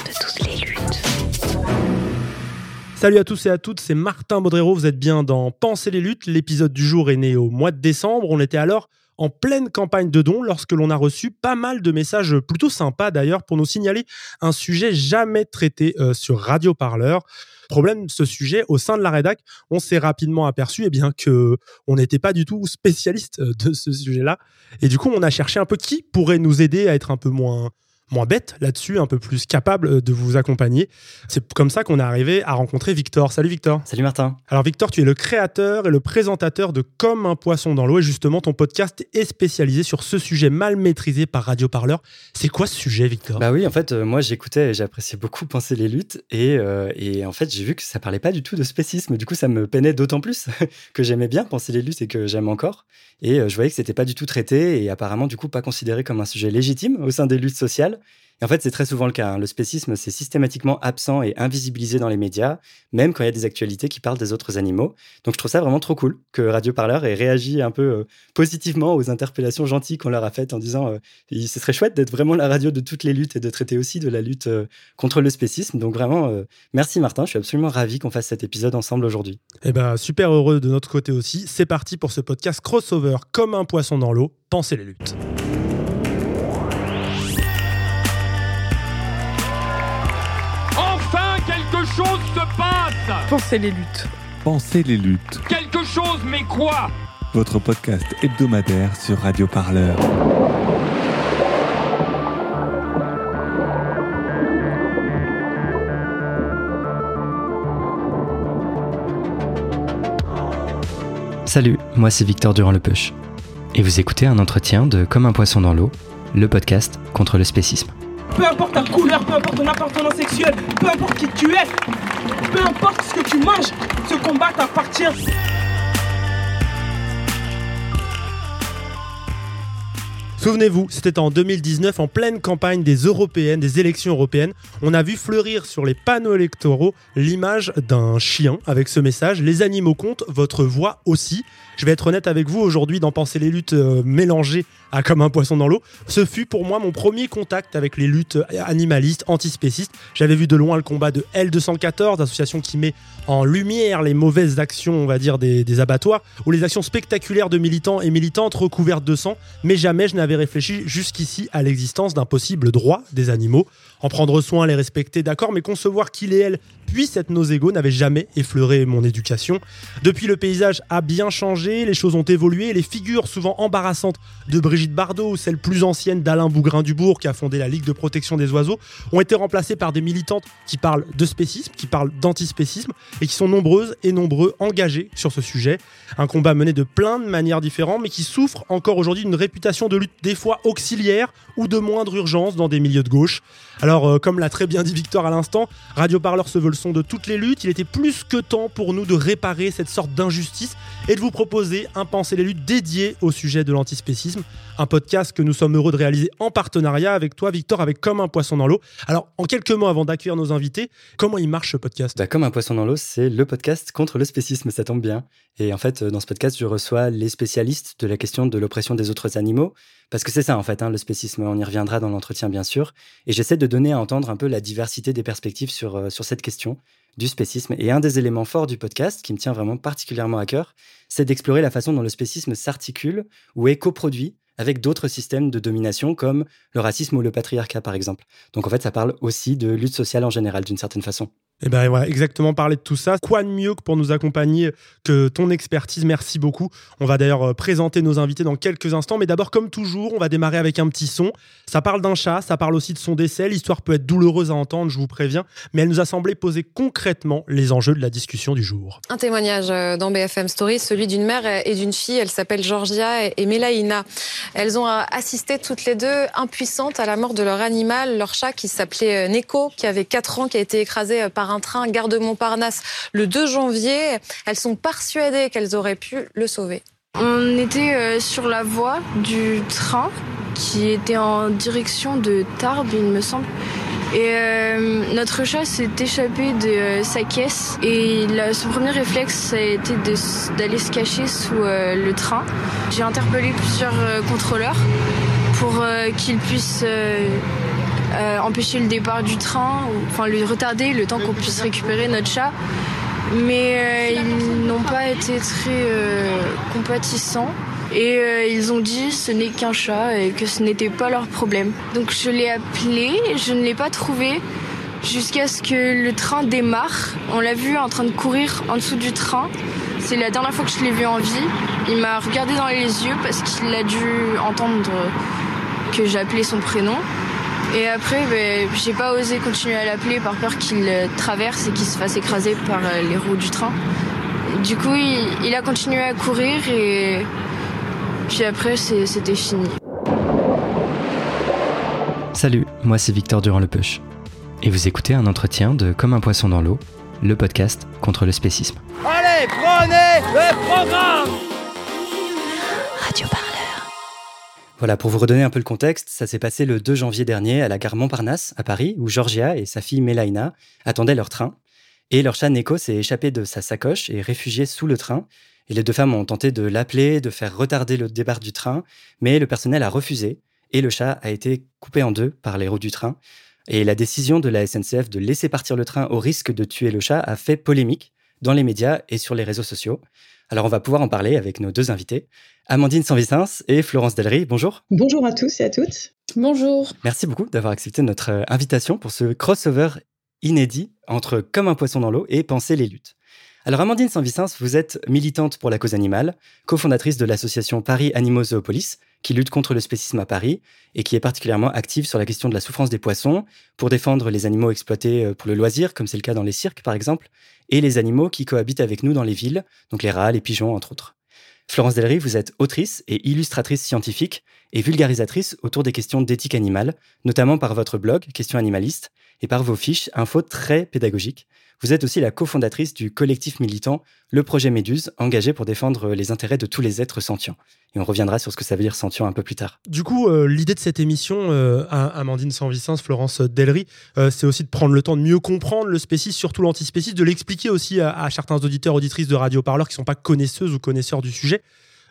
de toutes les luttes. Salut à tous et à toutes, c'est Martin Baudrero, vous êtes bien dans Penser les luttes. L'épisode du jour est né au mois de décembre. On était alors en pleine campagne de dons lorsque l'on a reçu pas mal de messages plutôt sympas d'ailleurs pour nous signaler un sujet jamais traité euh, sur Radio Parleur. Problème, ce sujet, au sein de la rédac, on s'est rapidement aperçu eh bien, que on n'était pas du tout spécialiste euh, de ce sujet-là. Et du coup, on a cherché un peu qui pourrait nous aider à être un peu moins moins bête là-dessus, un peu plus capable euh, de vous accompagner. C'est comme ça qu'on est arrivé à rencontrer Victor. Salut Victor. Salut Martin. Alors Victor, tu es le créateur et le présentateur de Comme un poisson dans l'eau et justement ton podcast est spécialisé sur ce sujet mal maîtrisé par Radio Parleur. C'est quoi ce sujet Victor? Bah oui, en fait, euh, moi j'écoutais et j'appréciais beaucoup penser les luttes et, euh, et en fait j'ai vu que ça parlait pas du tout de spécisme. Du coup, ça me peinait d'autant plus que j'aimais bien penser les luttes et que j'aime encore. Et euh, je voyais que c'était pas du tout traité et apparemment du coup pas considéré comme un sujet légitime au sein des luttes sociales. Et en fait, c'est très souvent le cas. hein. Le spécisme, c'est systématiquement absent et invisibilisé dans les médias, même quand il y a des actualités qui parlent des autres animaux. Donc, je trouve ça vraiment trop cool que Radio Parleur ait réagi un peu euh, positivement aux interpellations gentilles qu'on leur a faites en disant euh, ce serait chouette d'être vraiment la radio de toutes les luttes et de traiter aussi de la lutte euh, contre le spécisme. Donc, vraiment, euh, merci Martin. Je suis absolument ravi qu'on fasse cet épisode ensemble aujourd'hui. Eh ben super heureux de notre côté aussi. C'est parti pour ce podcast crossover comme un poisson dans l'eau. Pensez les luttes. Pensez les luttes. Pensez les luttes, Quelque chose, mais quoi? Votre podcast hebdomadaire sur Radio Parleur. Salut, moi c'est Victor Durand-Lepeuche. Et vous écoutez un entretien de Comme un poisson dans l'eau, le podcast contre le spécisme. Peu importe ta couleur, peu importe ton appartenance sexuelle, peu importe qui tu es, peu importe ce que tu manges, ce combat t'appartient. Souvenez-vous, c'était en 2019, en pleine campagne des européennes, des élections européennes. On a vu fleurir sur les panneaux électoraux l'image d'un chien avec ce message Les animaux comptent, votre voix aussi. Je vais être honnête avec vous aujourd'hui dans Penser les luttes euh, mélangées à comme un poisson dans l'eau. Ce fut pour moi mon premier contact avec les luttes animalistes, antispécistes. J'avais vu de loin le combat de L214, association qui met en lumière les mauvaises actions, on va dire, des, des abattoirs, ou les actions spectaculaires de militants et militantes recouvertes de sang, mais jamais je n'avais réfléchi jusqu'ici à l'existence d'un possible droit des animaux. En prendre soin, les respecter, d'accord, mais concevoir qu'il et elle puissent être nos égaux n'avait jamais effleuré mon éducation. Depuis, le paysage a bien changé, les choses ont évolué, les figures souvent embarrassantes de Brigitte Bardot ou celles plus anciennes d'Alain Bougrain-Dubourg qui a fondé la Ligue de protection des oiseaux ont été remplacées par des militantes qui parlent de spécisme, qui parlent d'antispécisme et qui sont nombreuses et nombreux engagés sur ce sujet. Un combat mené de plein de manières différentes mais qui souffre encore aujourd'hui d'une réputation de lutte des fois auxiliaire ou de moindre urgence dans des milieux de gauche. Alors euh, comme l'a très bien dit Victor à l'instant, Radio Parleur se veut le son de toutes les luttes, il était plus que temps pour nous de réparer cette sorte d'injustice et de vous proposer un Penser les luttes dédié au sujet de l'antispécisme, un podcast que nous sommes heureux de réaliser en partenariat avec toi Victor, avec Comme un poisson dans l'eau. Alors en quelques mots avant d'accueillir nos invités, comment il marche ce podcast? Bah, comme un poisson dans l'eau, c'est le podcast contre le spécisme, ça tombe bien. Et en fait, euh, dans ce podcast, je reçois les spécialistes de la question de l'oppression des autres animaux, parce que c'est ça en fait, hein, le spécisme, on y reviendra dans l'entretien bien sûr. Et j'essaie de donner à entendre un peu la diversité des perspectives sur, euh, sur cette question du spécisme. Et un des éléments forts du podcast, qui me tient vraiment particulièrement à cœur, c'est d'explorer la façon dont le spécisme s'articule ou est coproduit avec d'autres systèmes de domination comme le racisme ou le patriarcat par exemple. Donc en fait, ça parle aussi de lutte sociale en général d'une certaine façon. Et ben voilà, exactement parler de tout ça. Quoi de mieux que pour nous accompagner que ton expertise? Merci beaucoup. On va d'ailleurs euh, présenter nos invités dans quelques instants, mais d'abord, comme toujours, on va démarrer avec un petit son. Ça parle d'un chat, ça parle aussi de son décès. L'histoire peut être douloureuse à entendre, je vous préviens, mais elle nous a semblé poser concrètement les enjeux de la discussion du jour. Un témoignage euh, dans BFM Story, celui d'une mère et d'une fille. Elle s'appelle Georgia et Melaina. Elles ont euh, assisté toutes les deux impuissantes à la mort de leur animal, leur chat qui s'appelait Neko, qui avait 4 ans, qui a été écrasé par un train gare de Montparnasse le 2 janvier. Elles sont persuadées qu'elles auraient pu le sauver. On était euh, sur la voie du train qui était en direction de Tarbes, il me semble. Et euh, notre chat s'est échappé de euh, sa caisse et son premier réflexe a été d'aller se cacher sous le train. J'ai interpellé plusieurs contrôleurs pour qu'ils puissent euh, empêcher le départ du train, enfin le retarder le temps qu'on puisse récupérer notre chat. Mais euh, ils n'ont pas été très euh, compatissants et ils ont dit ce n'est qu'un chat et que ce n'était pas leur problème. Donc je l'ai appelé, je ne l'ai pas trouvé jusqu'à ce que le train démarre. On l'a vu en train de courir en dessous du train. C'est la dernière fois que je l'ai vu en vie. Il m'a regardé dans les yeux parce qu'il a dû entendre que j'appelais son prénom. Et après, ben, j'ai pas osé continuer à l'appeler par peur qu'il traverse et qu'il se fasse écraser par euh, les roues du train. Du coup, il, a continué à courir et puis après, c'était fini. Salut, moi c'est Victor Durand-Lepeuche. Et vous écoutez un entretien de Comme un poisson dans l'eau, le podcast contre le spécisme. Allez, prenez le programme Radio voilà, pour vous redonner un peu le contexte, ça s'est passé le 2 janvier dernier à la gare Montparnasse, à Paris, où Georgia et sa fille Melaina attendaient leur train. Et leur chat Neko s'est échappé de sa sacoche et réfugié sous le train. Et les deux femmes ont tenté de l'appeler, de faire retarder le départ du train, mais le personnel a refusé et le chat a été coupé en deux par les roues du train. Et la décision de la SNCF de laisser partir le train au risque de tuer le chat a fait polémique dans les médias et sur les réseaux sociaux. Alors on va pouvoir en parler avec nos deux invités, Amandine Sanvicens et Florence Delry. Bonjour. Bonjour à tous et à toutes. Bonjour. Merci beaucoup d'avoir accepté notre euh, invitation pour ce crossover inédit entre Comme un poisson dans l'eau et Penser les luttes. Alors Amandine Sanvicens, vous êtes militante pour la cause animale, cofondatrice de l'association Paris Animaux Zoopolis, qui lutte contre le spécisme à Paris et qui est particulièrement active sur la question de la souffrance des poissons pour défendre les animaux exploités euh, pour le loisir, comme c'est le cas dans les cirques par exemple, et les animaux qui cohabitent avec nous dans les villes, donc les rats, les pigeons entre autres. Florence Delry, vous êtes autrice et illustratrice scientifique et vulgarisatrice autour des questions d'éthique animale, notamment par votre blog Questions animalistes et par vos fiches infos très pédagogiques. Vous êtes aussi la cofondatrice du collectif militant Le Projet Méduse, engagé pour défendre les intérêts de tous les êtres sentients. Et on reviendra sur ce que ça veut dire sentient un peu plus tard. Du coup, euh, l'idée de cette émission, euh, Amandine Sanvicens, Florence Delry, euh, c'est aussi de prendre le temps de mieux comprendre le spécisme, surtout l'antispécisme, de l'expliquer aussi à, à, certains auditeurs, auditrices de Radio Parleur qui ne sont pas connaisseuses ou connaisseurs du sujet.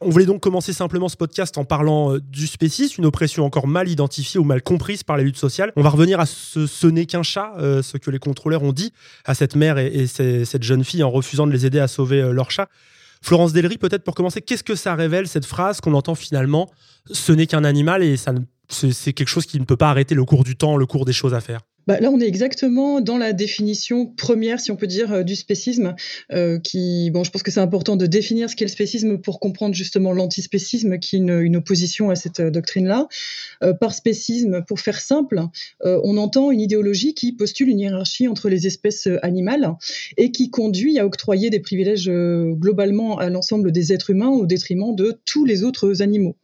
On voulait donc commencer simplement ce podcast en parlant euh, du spécisme, une oppression encore mal identifiée ou mal comprise par les luttes sociales. On va revenir à ce, ce n'est qu'un chat, euh, ce que les contrôleurs ont dit à cette mère et, cette jeune fille en refusant de les aider à sauver euh, leur chat. Florence Delry, peut-être pour commencer, qu'est-ce que ça révèle cette phrase qu'on entend finalement Ce n'est qu'un animal et ça, c'est quelque chose qui ne peut pas arrêter le cours du temps, le cours des choses à faire? Bah, là, on est exactement dans la définition première, si on peut dire, euh, du spécisme. Euh, qui, bon, je pense que c'est important de définir ce qu'est le spécisme pour comprendre justement l'antispécisme, qui est une, opposition à cette euh, doctrine-là. par spécisme, pour faire simple, on entend une idéologie qui postule une hiérarchie entre les espèces animales et qui conduit à octroyer des privilèges globalement à l'ensemble des êtres humains au détriment de tous les autres animaux,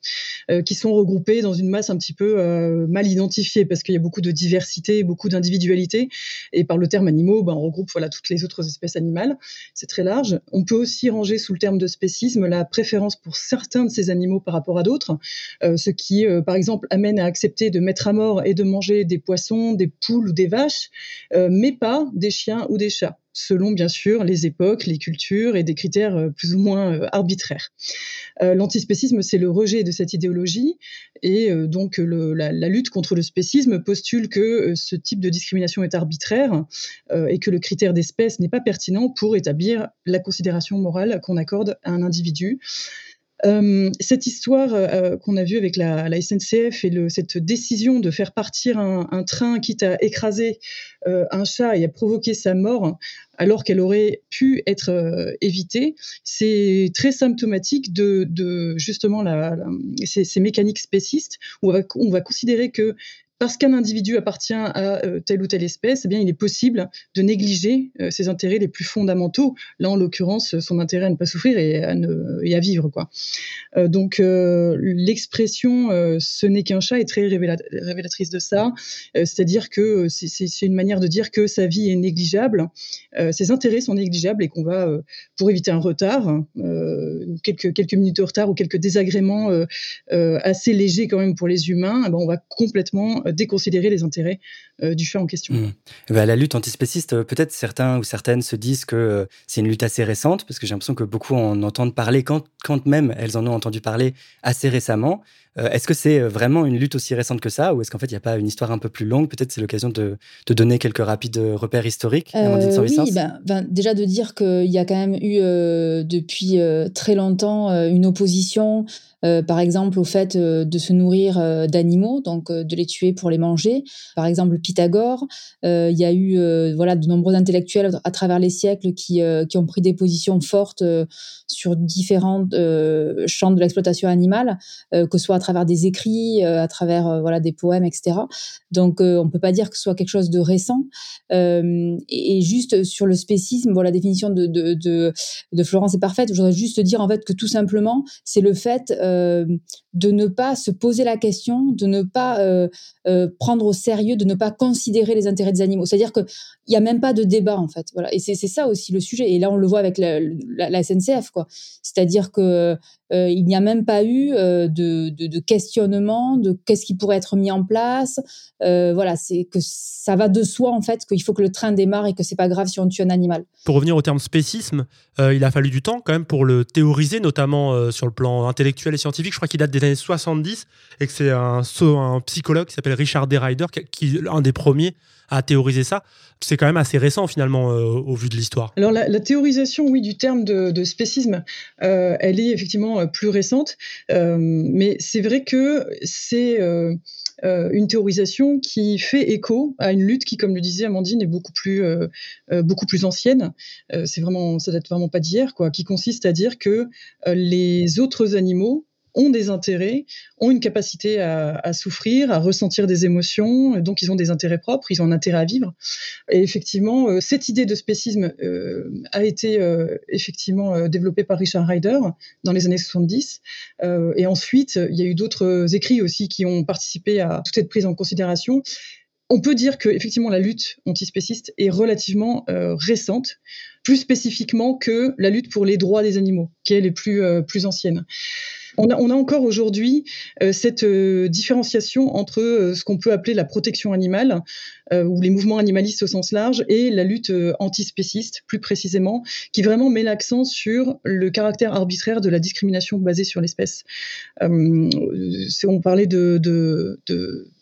qui sont regroupés dans une masse un petit peu mal identifiée parce qu'il y a beaucoup de diversité, beaucoup d'individualité. Et par le terme animaux, ben, on regroupe voilà, toutes les autres espèces animales. C'est très large. On peut aussi ranger sous le terme de spécisme la préférence pour certains de ces animaux par rapport à d'autres, euh, ce qui, euh, par exemple, amène à accepter de mettre à mort et de manger des poissons, des poules ou des vaches, euh, mais pas des chiens ou des chats selon bien sûr les époques, les cultures et des critères euh, plus ou moins euh, arbitraires. Euh, l'antispécisme, c'est le rejet de cette idéologie et donc la, lutte contre le spécisme postule que ce type de discrimination est arbitraire et que le critère d'espèce n'est pas pertinent pour établir la considération morale qu'on accorde à un individu. Euh, cette histoire euh, qu'on a vue avec la, la SNCF et le, cette décision de faire partir un, un train quitte à écraser euh, un chat et à provoquer sa mort alors qu'elle aurait pu être euh, évitée, c'est très symptomatique de, de justement la, la, ces, ces, mécaniques spécistes où on va, on va considérer que parce qu'un individu appartient à euh, telle ou telle espèce, eh bien, il est possible de négliger euh, ses intérêts les plus fondamentaux. Là, en l'occurrence, son intérêt à ne pas souffrir et à, vivre. Quoi. Euh, donc, euh, l'expression euh, "ce n'est qu'un chat" est très révéla révélatrice de ça. Euh, c'est-à-dire que c'est une manière de dire que sa vie est négligeable, ses intérêts sont négligeables et qu'on va, pour éviter un retard, quelques quelques minutes de retard ou quelques désagréments assez légers quand même pour les humains, eh ben, on va complètement déconsidérer les intérêts euh, du chat en question. Mmh. Bah, la lutte antispéciste, euh, peut-être certains ou certaines se disent que euh, c'est une lutte assez récente, parce que j'ai l'impression que beaucoup en entendent parler, quand, quand même elles en ont entendu parler assez récemment. Euh, est-ce que c'est vraiment une lutte aussi récente que ça, ou est-ce qu'en fait il n'y a pas une histoire un peu plus longue? Peut-être c'est l'occasion de, de, donner quelques rapides repères historiques. Euh, oui, ben, ben, déjà de dire qu'il y a quand même eu euh, depuis très longtemps une opposition euh, par exemple au fait euh, de se nourrir euh, d'animaux, donc de les tuer pour les manger. Par exemple, Pythagore. il y a eu voilà de nombreux intellectuels à travers les siècles qui, qui ont pris des positions fortes sur différents champs de l'exploitation animale, que ce soit à travers des écrits, à travers voilà des poèmes, etc. Donc on peut pas dire que ce soit quelque chose de récent. Et, juste sur le spécisme, bon, la définition de, de, Florence est parfaite. Je voudrais juste dire en fait que tout simplement, c'est le fait de ne pas se poser la question, de ne pas euh, euh, prendre au sérieux, de ne pas considérer les intérêts des animaux. C'est-à-dire qu'il n'y a même pas de débat, en fait. Voilà. Et c'est ça aussi le sujet. Et là, on le voit avec la, la, SNCF. C'est-à-dire que euh, il n'y a même pas eu euh, de, de, questionnement de qu'est-ce qui pourrait être mis en place. Euh, voilà, c'est que ça va de soi en fait qu'il faut que le train démarre et que c'est pas grave si on tue un animal. Pour revenir au terme spécisme, il a fallu du temps quand même pour le théoriser, notamment sur le plan intellectuel et scientifique. Je crois qu'il date des années 70 et que c'est un, psychologue qui s'appelle Richard D. Ryder qui, qui un des premiers à théoriser ça. C'est quand même assez récent finalement euh, au vu de l'histoire. Alors la, théorisation, oui, du terme de, spécisme, euh, elle est effectivement euh, plus récente, mais c'est vrai que c'est une théorisation qui fait écho à une lutte qui, comme le disait Amandine, est beaucoup plus beaucoup plus ancienne. c'est vraiment, ça date vraiment pas d'hier, quoi, qui consiste à dire que les autres animaux ont des intérêts, ont une capacité à, souffrir, à ressentir des émotions, donc ils ont des intérêts propres, ils ont un intérêt à vivre. Et effectivement, euh, cette idée de spécisme euh, a été euh, effectivement développée par Richard Ryder dans les années 70. Euh, et ensuite, il y a eu d'autres écrits aussi qui ont participé à toute cette prise en considération. On peut dire que effectivement la lutte antispéciste est relativement récente, plus spécifiquement que la lutte pour les droits des animaux, qui est les plus euh, plus ancienne. On a, encore aujourd'hui euh, cette euh, différenciation entre euh, ce qu'on peut appeler la protection animale ou les mouvements animalistes au sens large et la lutte euh, antispéciste, plus précisément, qui vraiment met l'accent sur le caractère arbitraire de la discrimination basée sur l'espèce. Euh, on parlait de,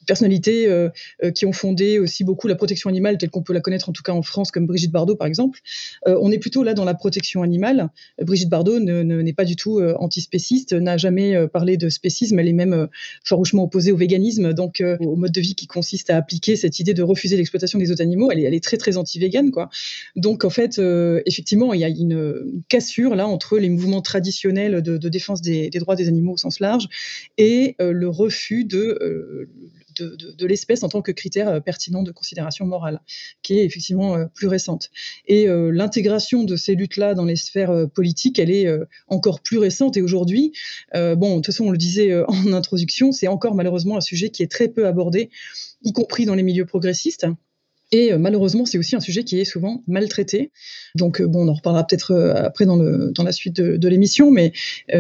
personnalités euh, qui ont fondé aussi beaucoup la protection animale telle qu'on peut la connaître en tout cas en France comme Brigitte Bardot par exemple. Euh, on est plutôt là dans la protection animale. Brigitte Bardot n'est ne, ne, pas du tout euh, antispéciste, n'a jamais parlé de spécisme, elle est même farouchement opposée au véganisme, donc au mode de vie qui consiste à appliquer cette idée de refuser l'exploitation des autres animaux. Elle est, très très anti-végane quoi. Donc en fait effectivement il y a une, cassure là entre les mouvements traditionnels de, défense des, des, droits des animaux au sens large et le refus de de, l'espèce en tant que critère euh, pertinent de considération morale, qui est effectivement euh, plus récente. Et euh, l'intégration de ces luttes-là dans les sphères politiques, elle est encore plus récente. Et aujourd'hui, bon, de toute façon, on le disait en introduction, c'est encore malheureusement un sujet qui est très peu abordé, y compris dans les milieux progressistes. Et euh, malheureusement, c'est aussi un sujet qui est souvent maltraité. Donc, euh, bon, on en reparlera peut-être euh, après dans, la suite de, l'émission, mais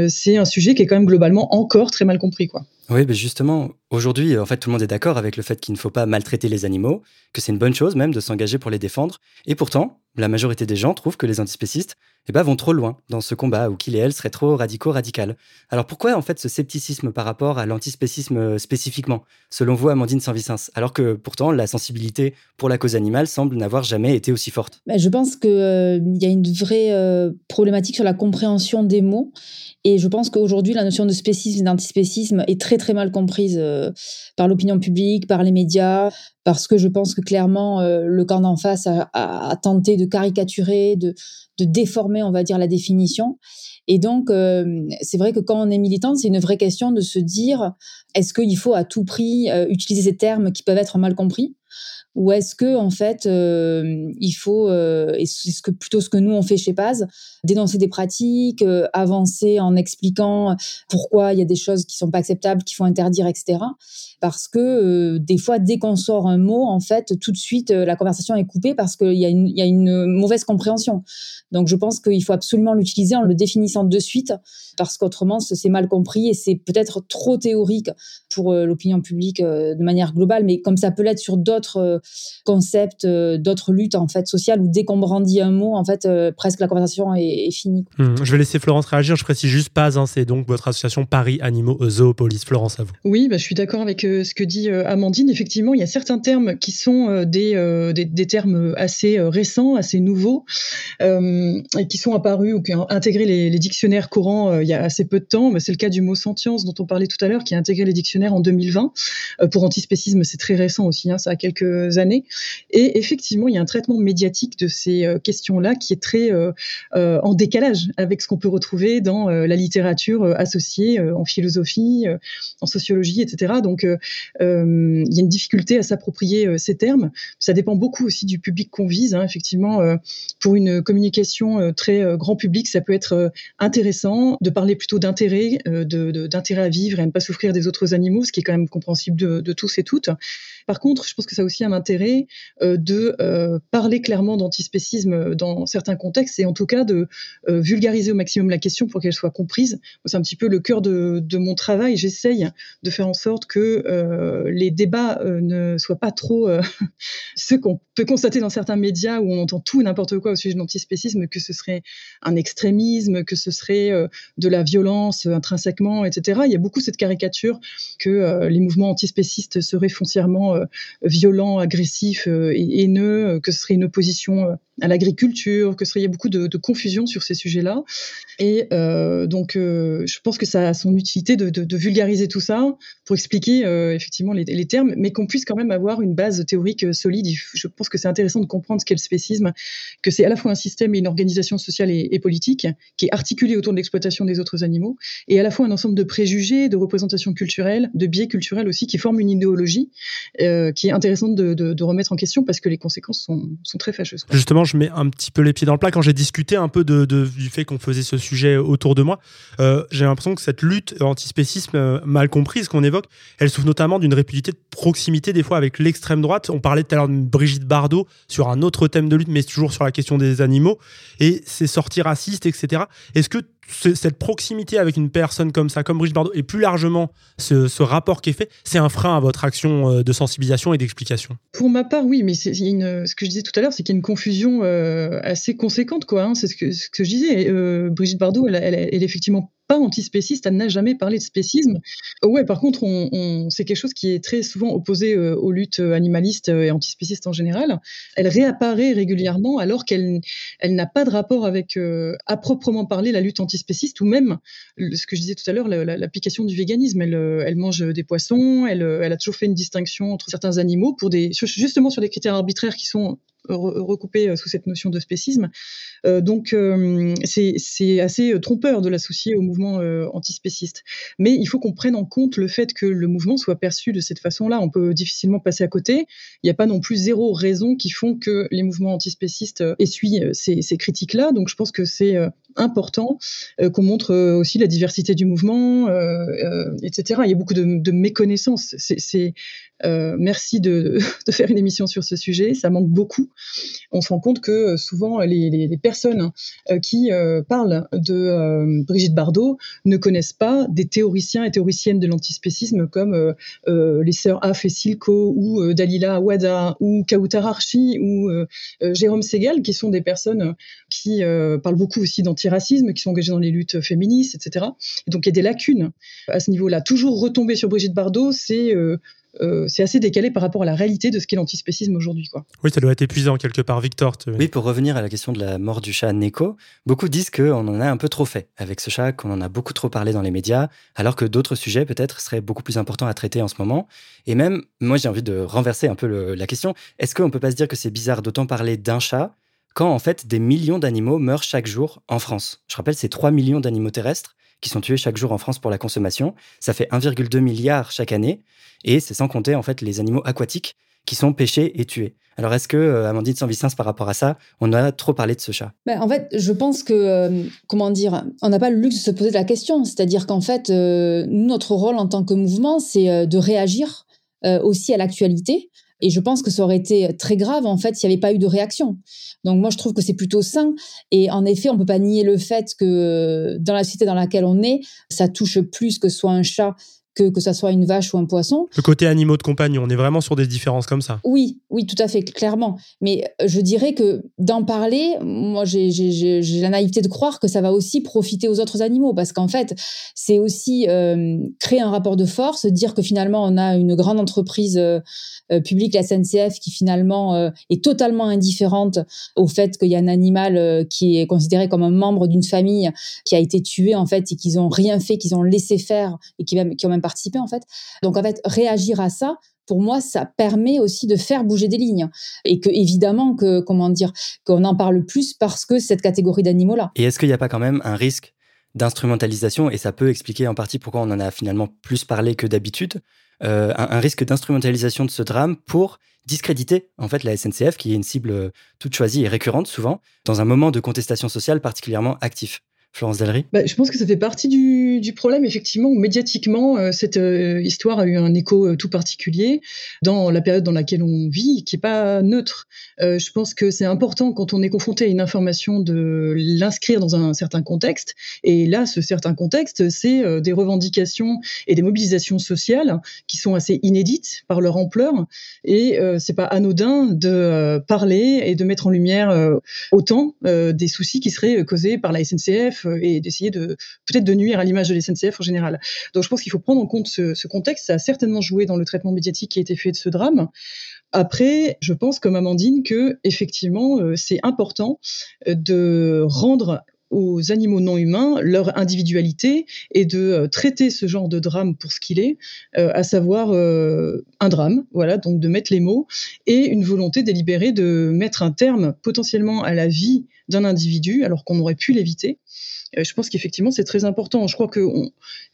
c'est un sujet qui est quand même globalement encore très mal compris, quoi. Oui, mais justement, aujourd'hui, en fait, tout le monde est d'accord avec le fait qu'il ne faut pas maltraiter les animaux, que c'est une bonne chose même de s'engager pour les défendre. Et pourtant, La majorité des gens trouvent que les antispécistes eh ben, vont trop loin dans ce combat ou qu'il et elle seraient trop radicaux, radicales. Alors pourquoi en fait ce scepticisme par rapport à l'antispécisme euh, spécifiquement, selon vous Amandine Saint-Vicence, alors que pourtant la sensibilité pour la cause animale semble n'avoir jamais été aussi forte? Bah, Je pense qu'il euh, y a une vraie euh, problématique sur la compréhension des mots et je pense qu'aujourd'hui, la notion de spécisme et d'antispécisme est très très mal comprise par l'opinion publique, par les médias, parce que je pense que clairement, le camp d'en face a, tenté de caricaturer, de, déformer, on va dire, la définition. Et donc, c'est vrai que quand on est militant, c'est une vraie question de se dire, est-ce qu'il faut à tout prix utiliser ces termes qui peuvent être mal compris? Ou est-ce que en fait euh, il faut euh, et c'est ce que plutôt ce que nous on fait chez Paz dénoncer des pratiques euh, avancer en expliquant pourquoi il y a des choses qui sont pas acceptables qu'il faut interdire etc parce que euh, des fois, dès qu'on sort un mot, en fait, tout de suite, euh, la conversation est coupée parce qu'il y, a une, y a une mauvaise compréhension. Donc, je pense qu'il faut absolument l'utiliser en le définissant de suite, parce qu'autrement, c'est mal compris et c'est peut-être trop théorique pour euh, l'opinion publique de manière globale, mais comme ça peut l'être sur d'autres concepts, d'autres luttes en fait sociales, où dès qu'on brandit un mot, en fait, presque la conversation est, finie. Hum, je vais laisser Florence réagir. Je précise juste pas, hein, c'est donc votre association Paris Animaux Zoopolis. Florence, à vous. Oui, bah, je suis d'accord avec ce que dit euh, Amandine. Effectivement, il y a certains termes qui sont euh, euh, des, des, termes assez récents, assez nouveaux, et qui sont apparus ou qui ont intégré les, dictionnaires courants il y a assez peu de temps. Bah, c'est le cas du mot sentience dont on parlait tout à l'heure, qui a intégré les dictionnaires en 2020. pour antispécisme, c'est très récent aussi, hein, ça a quelques années. Et effectivement, il y a un traitement médiatique de ces questions-là qui est très en décalage avec ce qu'on peut retrouver dans la littérature associée en philosophie, en sociologie, etc. Donc, euh, il y a une difficulté à s'approprier euh, ces termes. Ça dépend beaucoup aussi du public qu'on vise. Hein. Effectivement, euh, pour une communication très grand public, ça peut être intéressant de parler plutôt d'intérêt, d'intérêt à vivre et à ne pas souffrir des autres animaux, ce qui est quand même compréhensible de, de tous et toutes. Par contre, je pense que ça a aussi un intérêt euh, de euh, parler clairement d'antispécisme dans certains contextes et en tout cas de euh, vulgariser au maximum la question pour qu'elle soit comprise. C'est un petit peu le cœur de, mon travail. J'essaye de faire en sorte que les débats ne soient pas trop ceux qu'on peut constater dans certains médias où on entend tout et n'importe quoi au sujet de que ce serait un extrémisme, que ce serait de la violence intrinsèquement, etc. Il y a beaucoup cette caricature que les mouvements antispécistes seraient foncièrement euh, violent, agressif euh, et haineux, euh, que ce serait une opposition à l'agriculture, que ce serait, il y a beaucoup de, confusion sur ces sujets-là. Et donc, je pense que ça a son utilité de, vulgariser tout ça pour expliquer effectivement les, termes, mais qu'on puisse quand même avoir une base théorique solide. Je pense que c'est intéressant de comprendre ce qu'est le spécisme, que c'est à la fois un système et une organisation sociale et, et politique qui est articulée autour de l'exploitation des autres animaux, et à la fois un ensemble de préjugés, de représentations culturelles, de biais culturels aussi, qui forment une idéologie euh, qui est intéressante de, remettre en question parce que les conséquences sont, très fâcheuses. Justement, je mets un petit peu les pieds dans le plat. Quand j'ai discuté un peu de, du fait qu'on faisait ce sujet autour de moi, euh, j'ai l'impression que cette lutte antispécisme euh, mal comprise qu'on évoque, elle souffre notamment d'une réputation de proximité des fois avec l'extrême droite. On parlait tout à l'heure de Brigitte Bardot sur un autre thème de lutte, mais toujours sur la question des animaux et ces sorties racistes, etc. Est-ce que cette proximité avec une personne comme ça, comme Brigitte Bardot, et plus largement ce, rapport qui est fait, c'est un frein à votre action euh, de sensibilisation et d'explication Pour ma part, oui, mais ce que je disais tout à l'heure, c'est qu'il y a une confusion euh, assez conséquente, quoi. Hein, c'est ce que, ce que je disais. Euh, Brigitte Bardot, elle, elle, elle, est effectivement pas antispéciste, elle n'a jamais parlé de spécisme. Ouais, par contre, on, c'est quelque chose qui est très souvent opposé euh, aux luttes animalistes et antispécistes en général. Elle réapparaît régulièrement alors qu'elle elle n'a pas de rapport avec, euh, à proprement parler, la lutte antispéciste ou même, ce que je disais tout à l'heure, l'application du véganisme. Elle, euh, elle mange des poissons, elle, elle a toujours fait une distinction entre certains animaux pour des, justement sur des critères arbitraires qui sont recoupé euh, sous cette notion de spécisme. Euh, donc euh, c'est assez trompeur de l'associer au mouvement antispéciste. Mais il faut qu'on prenne en compte le fait que le mouvement soit perçu de cette façon-là. On peut difficilement passer à côté. Il n'y a pas non plus zéro raison qui font que les mouvements antispécistes essuient ces, critiques-là. Donc je pense que c'est important qu'on montre aussi la diversité du mouvement, etc. Il y a beaucoup de, de méconnaissance. C'est merci de, faire une émission sur ce sujet. Ça manque beaucoup. On se rend compte que euh, souvent les, personnes euh, qui euh, parlent de Brigitte Bardot ne connaissent pas des théoriciens et théoriciennes de l'antispécisme comme les sœurs Af et Silko ou Dalila Awada ou Kautar Archi ou Jérôme Segal, qui sont des personnes qui parlent beaucoup aussi d'antiracisme, qui sont engagées dans les luttes féministes, etc. Et donc il y a des lacunes à ce niveau-là. Toujours retomber sur Brigitte Bardot, c'est c'est assez décalé par rapport à la réalité de ce qu'est l'antispécisme aujourd'hui. Quoi. Oui, ça doit être épuisant quelque part, Victor. Oui, pour revenir à la question de la mort du chat Neko, beaucoup disent qu'on en a un peu trop fait avec ce chat, qu'on en a beaucoup trop parlé dans les médias, alors que d'autres sujets peut-être seraient beaucoup plus importants à traiter en ce moment. Et même, moi j'ai envie de renverser un peu le, la question, est-ce qu'on peut pas se dire que c'est bizarre d'autant parler d'un chat quand en fait des millions d'animaux meurent chaque jour en France? Je rappelle, c'est 3 millions d'animaux terrestres qui sont tués chaque jour en France pour la consommation. Ça fait 1,2 milliard chaque année. Et c'est sans compter en fait les animaux aquatiques qui sont pêchés et tués. Alors est-ce que euh, Amandine Sanvicens par rapport à ça, on a trop parlé de ce chat? Ben, En fait, je pense que euh, comment dire, on n'a pas le luxe de se poser la question. C'est-à-dire qu'en fait, euh, notre rôle en tant que mouvement, c'est de réagir aussi à l'actualité. Et je pense que ça aurait été très grave, en fait, s'il n'y avait pas eu de réaction. Donc, moi, je trouve que c'est plutôt sain. Et en effet, on ne peut pas nier le fait que dans la société dans laquelle on est, ça touche plus que soit un chat que, que ça soit une vache ou un poisson. Le côté animaux de compagnie, on est vraiment sur des différences comme ça. Oui, oui, tout à fait, clairement. Mais euh, je dirais que d'en parler, moi, j'ai la naïveté de croire que ça va aussi profiter aux autres animaux, parce qu'en fait, c'est aussi euh, créer un rapport de force, dire que finalement, on a une grande entreprise euh, publique, la SNCF, qui finalement est totalement indifférente au fait qu'il y a un animal qui est considéré comme un membre d'une famille qui a été tué, en fait, et qu'ils ont rien fait, qu'ils ont laissé faire, et qui, même, qui ont même participer en fait. Donc en fait, réagir à ça, pour moi, ça permet aussi de faire bouger des lignes. Et que, évidemment, que, comment dire, qu'on en parle plus parce que cette catégorie d'animaux-là. Et est-ce qu'il n'y a pas quand même un risque d'instrumentalisation Et ça peut expliquer en partie pourquoi on en a finalement plus parlé que d'habitude. Euh, un, risque d'instrumentalisation de ce drame pour discréditer en fait la SNCF, qui est une cible toute choisie et récurrente souvent, dans un moment de contestation sociale particulièrement actif? Florence Delry? Bah, Je pense que ça fait partie du, du problème, effectivement, où médiatiquement, euh, cette euh, histoire a eu un écho euh, tout particulier dans la période dans laquelle on vit, qui n'est pas neutre. je pense que c'est important, quand on est confronté à une information, de l'inscrire dans un certain contexte. Et là, ce certain contexte, c'est des revendications et des mobilisations sociales qui sont assez inédites par leur ampleur. Et c'est pas anodin de parler et de mettre en lumière autant des soucis qui seraient causés par la SNCF, euh, et d'essayer de peut-être de nuire à l'image de l'SNCF en général. Donc je pense qu'il faut prendre en compte ce, contexte. Ça a certainement joué dans le traitement médiatique qui a été fait de ce drame. Après, je pense comme Amandine que effectivement, euh, c'est important euh, de rendre aux animaux non humains leur individualité et de traiter ce genre de drame pour ce qu'il est, à savoir un drame, voilà, donc de mettre les mots et une volonté délibérée de mettre un terme potentiellement à la vie d'un individu alors qu'on aurait pu l'éviter. Euh, je pense qu'effectivement, c'est très important. Je crois que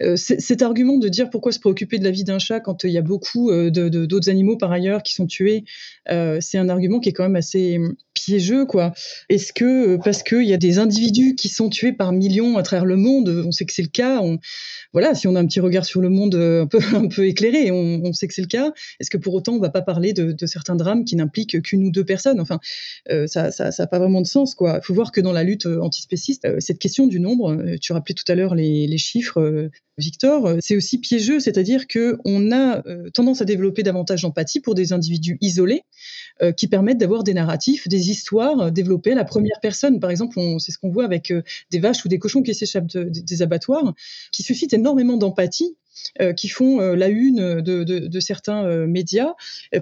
euh, cet argument de dire pourquoi se préoccuper de la vie d'un chat quand il y a beaucoup euh, d'autres animaux par ailleurs qui sont tués, c'est un argument qui est quand même assez piégeux, quoi. Est-ce que parce qu'il y a des individus qui sont tués par millions à travers le monde, on sait que c'est le cas. Voilà, si on a un petit regard sur le monde un peu, éclairé, on, sait que c'est le cas. Est-ce que pour autant on va pas parler de, certains drames qui n'impliquent qu'une ou deux personnes? Enfin, ça, ça, pas vraiment de sens. Il faut voir que dans la lutte antispéciste, cette question du nombre, tu rappelais tout à l'heure les, chiffres Victor, euh, c'est aussi piégeux, c'est-à-dire qu'on a euh, tendance à développer davantage d'empathie pour des individus isolés euh, qui permettent d'avoir des narratifs, des histoires développées à la première personne. Par exemple, c'est ce qu'on voit avec des vaches ou des cochons qui s'échappent des abattoirs, qui suscitent énormément d'empathie euh, qui font euh, la une de, de, de certains euh, médias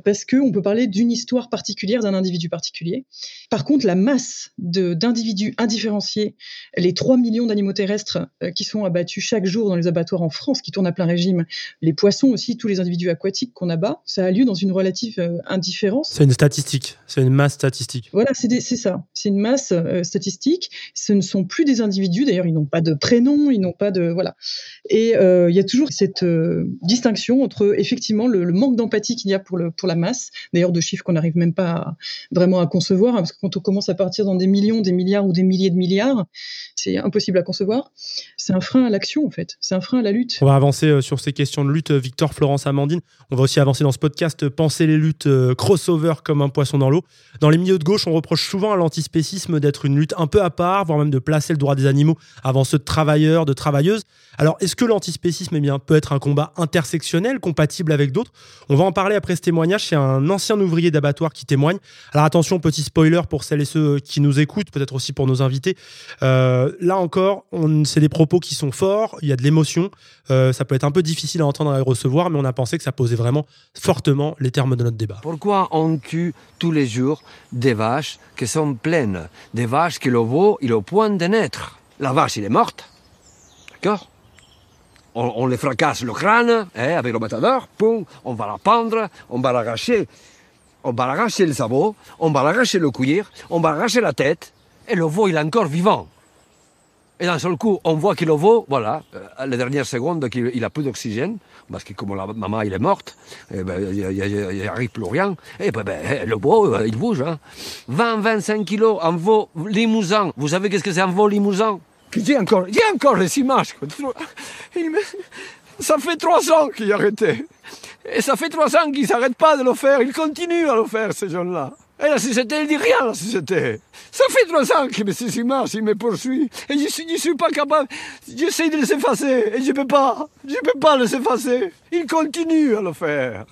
parce qu'on peut parler d'une histoire particulière d'un individu particulier. Par contre, la masse d'individus indifférenciés, les 3 millions d'animaux terrestres qui sont abattus chaque jour dans les abattoirs en France, qui tournent à plein régime, les poissons aussi, tous les individus aquatiques qu'on abat, ça a lieu dans une relative indifférence. C'est une statistique, c'est une masse statistique. Voilà, c'est ça. C'est une masse euh, statistique. Ce ne sont plus des individus. D'ailleurs, ils n'ont pas de prénom, ils n'ont pas de voilà. Et euh, il y a toujours cette euh, distinction entre effectivement le, manque d'empathie qu'il y a pour le pour la masse. D'ailleurs, de chiffres qu'on n'arrive même pas à, vraiment à concevoir, hein, parce que quand on commence à partir dans des millions, des milliards ou des milliers de milliards, c'est impossible à concevoir. C'est un frein à l'action en fait. C'est un frein à la lutte. On va avancer sur ces questions de lutte. Victor, Florence, Amandine. On va aussi avancer dans ce podcast Penser les luttes crossover comme un poisson dans l'eau. Dans les milieux de gauche, on reproche souvent à l'antispécisme d'être une lutte un peu à part, voire même de placer le droit des animaux avant ceux de travailleurs, de travailleuses. Alors, est-ce que l'antispécisme eh bien, peut être un combat intersectionnel, compatible avec d'autres? On va en parler après ce témoignage. C'est un ancien ouvrier d'abattoir qui témoigne. Alors attention, petit spoiler pour celles et ceux qui nous écoutent, peut-être aussi pour nos invités. Euh, là encore, c'est des propos qui sont forts, il y a de l'émotion. Euh, ça peut être un peu difficile à entendre et à recevoir, mais on a pensé que ça posait vraiment fortement les termes de notre débat. Pourquoi on tue tous les jours des vaches qui sont pleines Des vaches que le veau, il est au point de naître. La vache, il est morte. D'accord? On, les fracasse le crâne hein, avec le matador, on va la pendre, on va l'arracher. On va l'arracher le sabot, on va l'arracher le cuir, on va arracher la tête, et le veau, il est encore vivant. Et d'un seul coup, on voit que le veau, voilà, euh, les dernières secondes, qu'il il a plus d'oxygène, parce que comme la maman, il est morte, eh ben, il n'y arrive plus rien, et ben, ben, le veau, euh, il bouge. Hein. 20-25 kilos en veau limousin. Vous savez qu'est-ce que c'est un veau limousin? J'ai encore, j'ai encore les images. Ça fait trois ans qu'il a arrêté. Et ça fait trois ans qu'il ne s'arrête pas de le faire. Il continue à le faire, ces gens-là. Et la société, elle dit rien, la société. Ça fait trois ans que M. Simard, il me poursuit. Et je ne suis, pas capable. J'essaie de les effacer. Et je ne peux pas. Je ne peux pas les effacer. Il continue à le faire.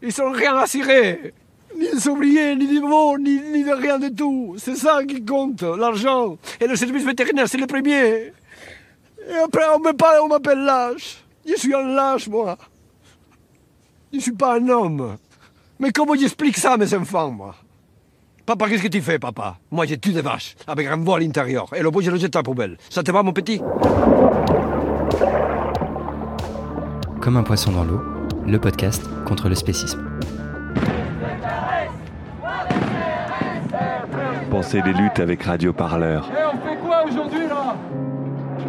Ils sont rien cirer. Ni des ouvriers, ni veaux, ni, ni de rien du tout. C'est ça qui compte, l'argent. Et le service vétérinaire, c'est le premier. Et après, on me parle, on m'appelle lâche. Je suis un lâche, moi. Je ne suis pas un homme. Mais comment j'explique ça à mes enfants, moi? Papa, qu'est-ce que tu fais, papa? Moi, j'ai tué des vaches avec un veau à l'intérieur. Et le veau, je le jette à la poubelle. Ça te va, mon petit? Comme un poisson dans l'eau, le podcast contre le spécisme. Pensez les luttes avec Radio Parleur. Et on fait quoi aujourd'hui là?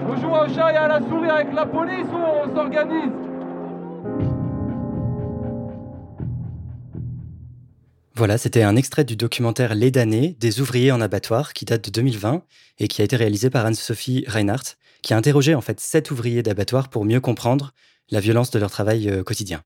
On joue au chat et à la souris avec la police ou on s'organise? Voilà, c'était un extrait du documentaire Les damnés des ouvriers en abattoir qui date de 2020 et qui a été réalisé par Anne-Sophie Reinhardt, qui a interrogé en fait sept ouvriers d'abattoir pour mieux comprendre la violence de leur travail euh, quotidien.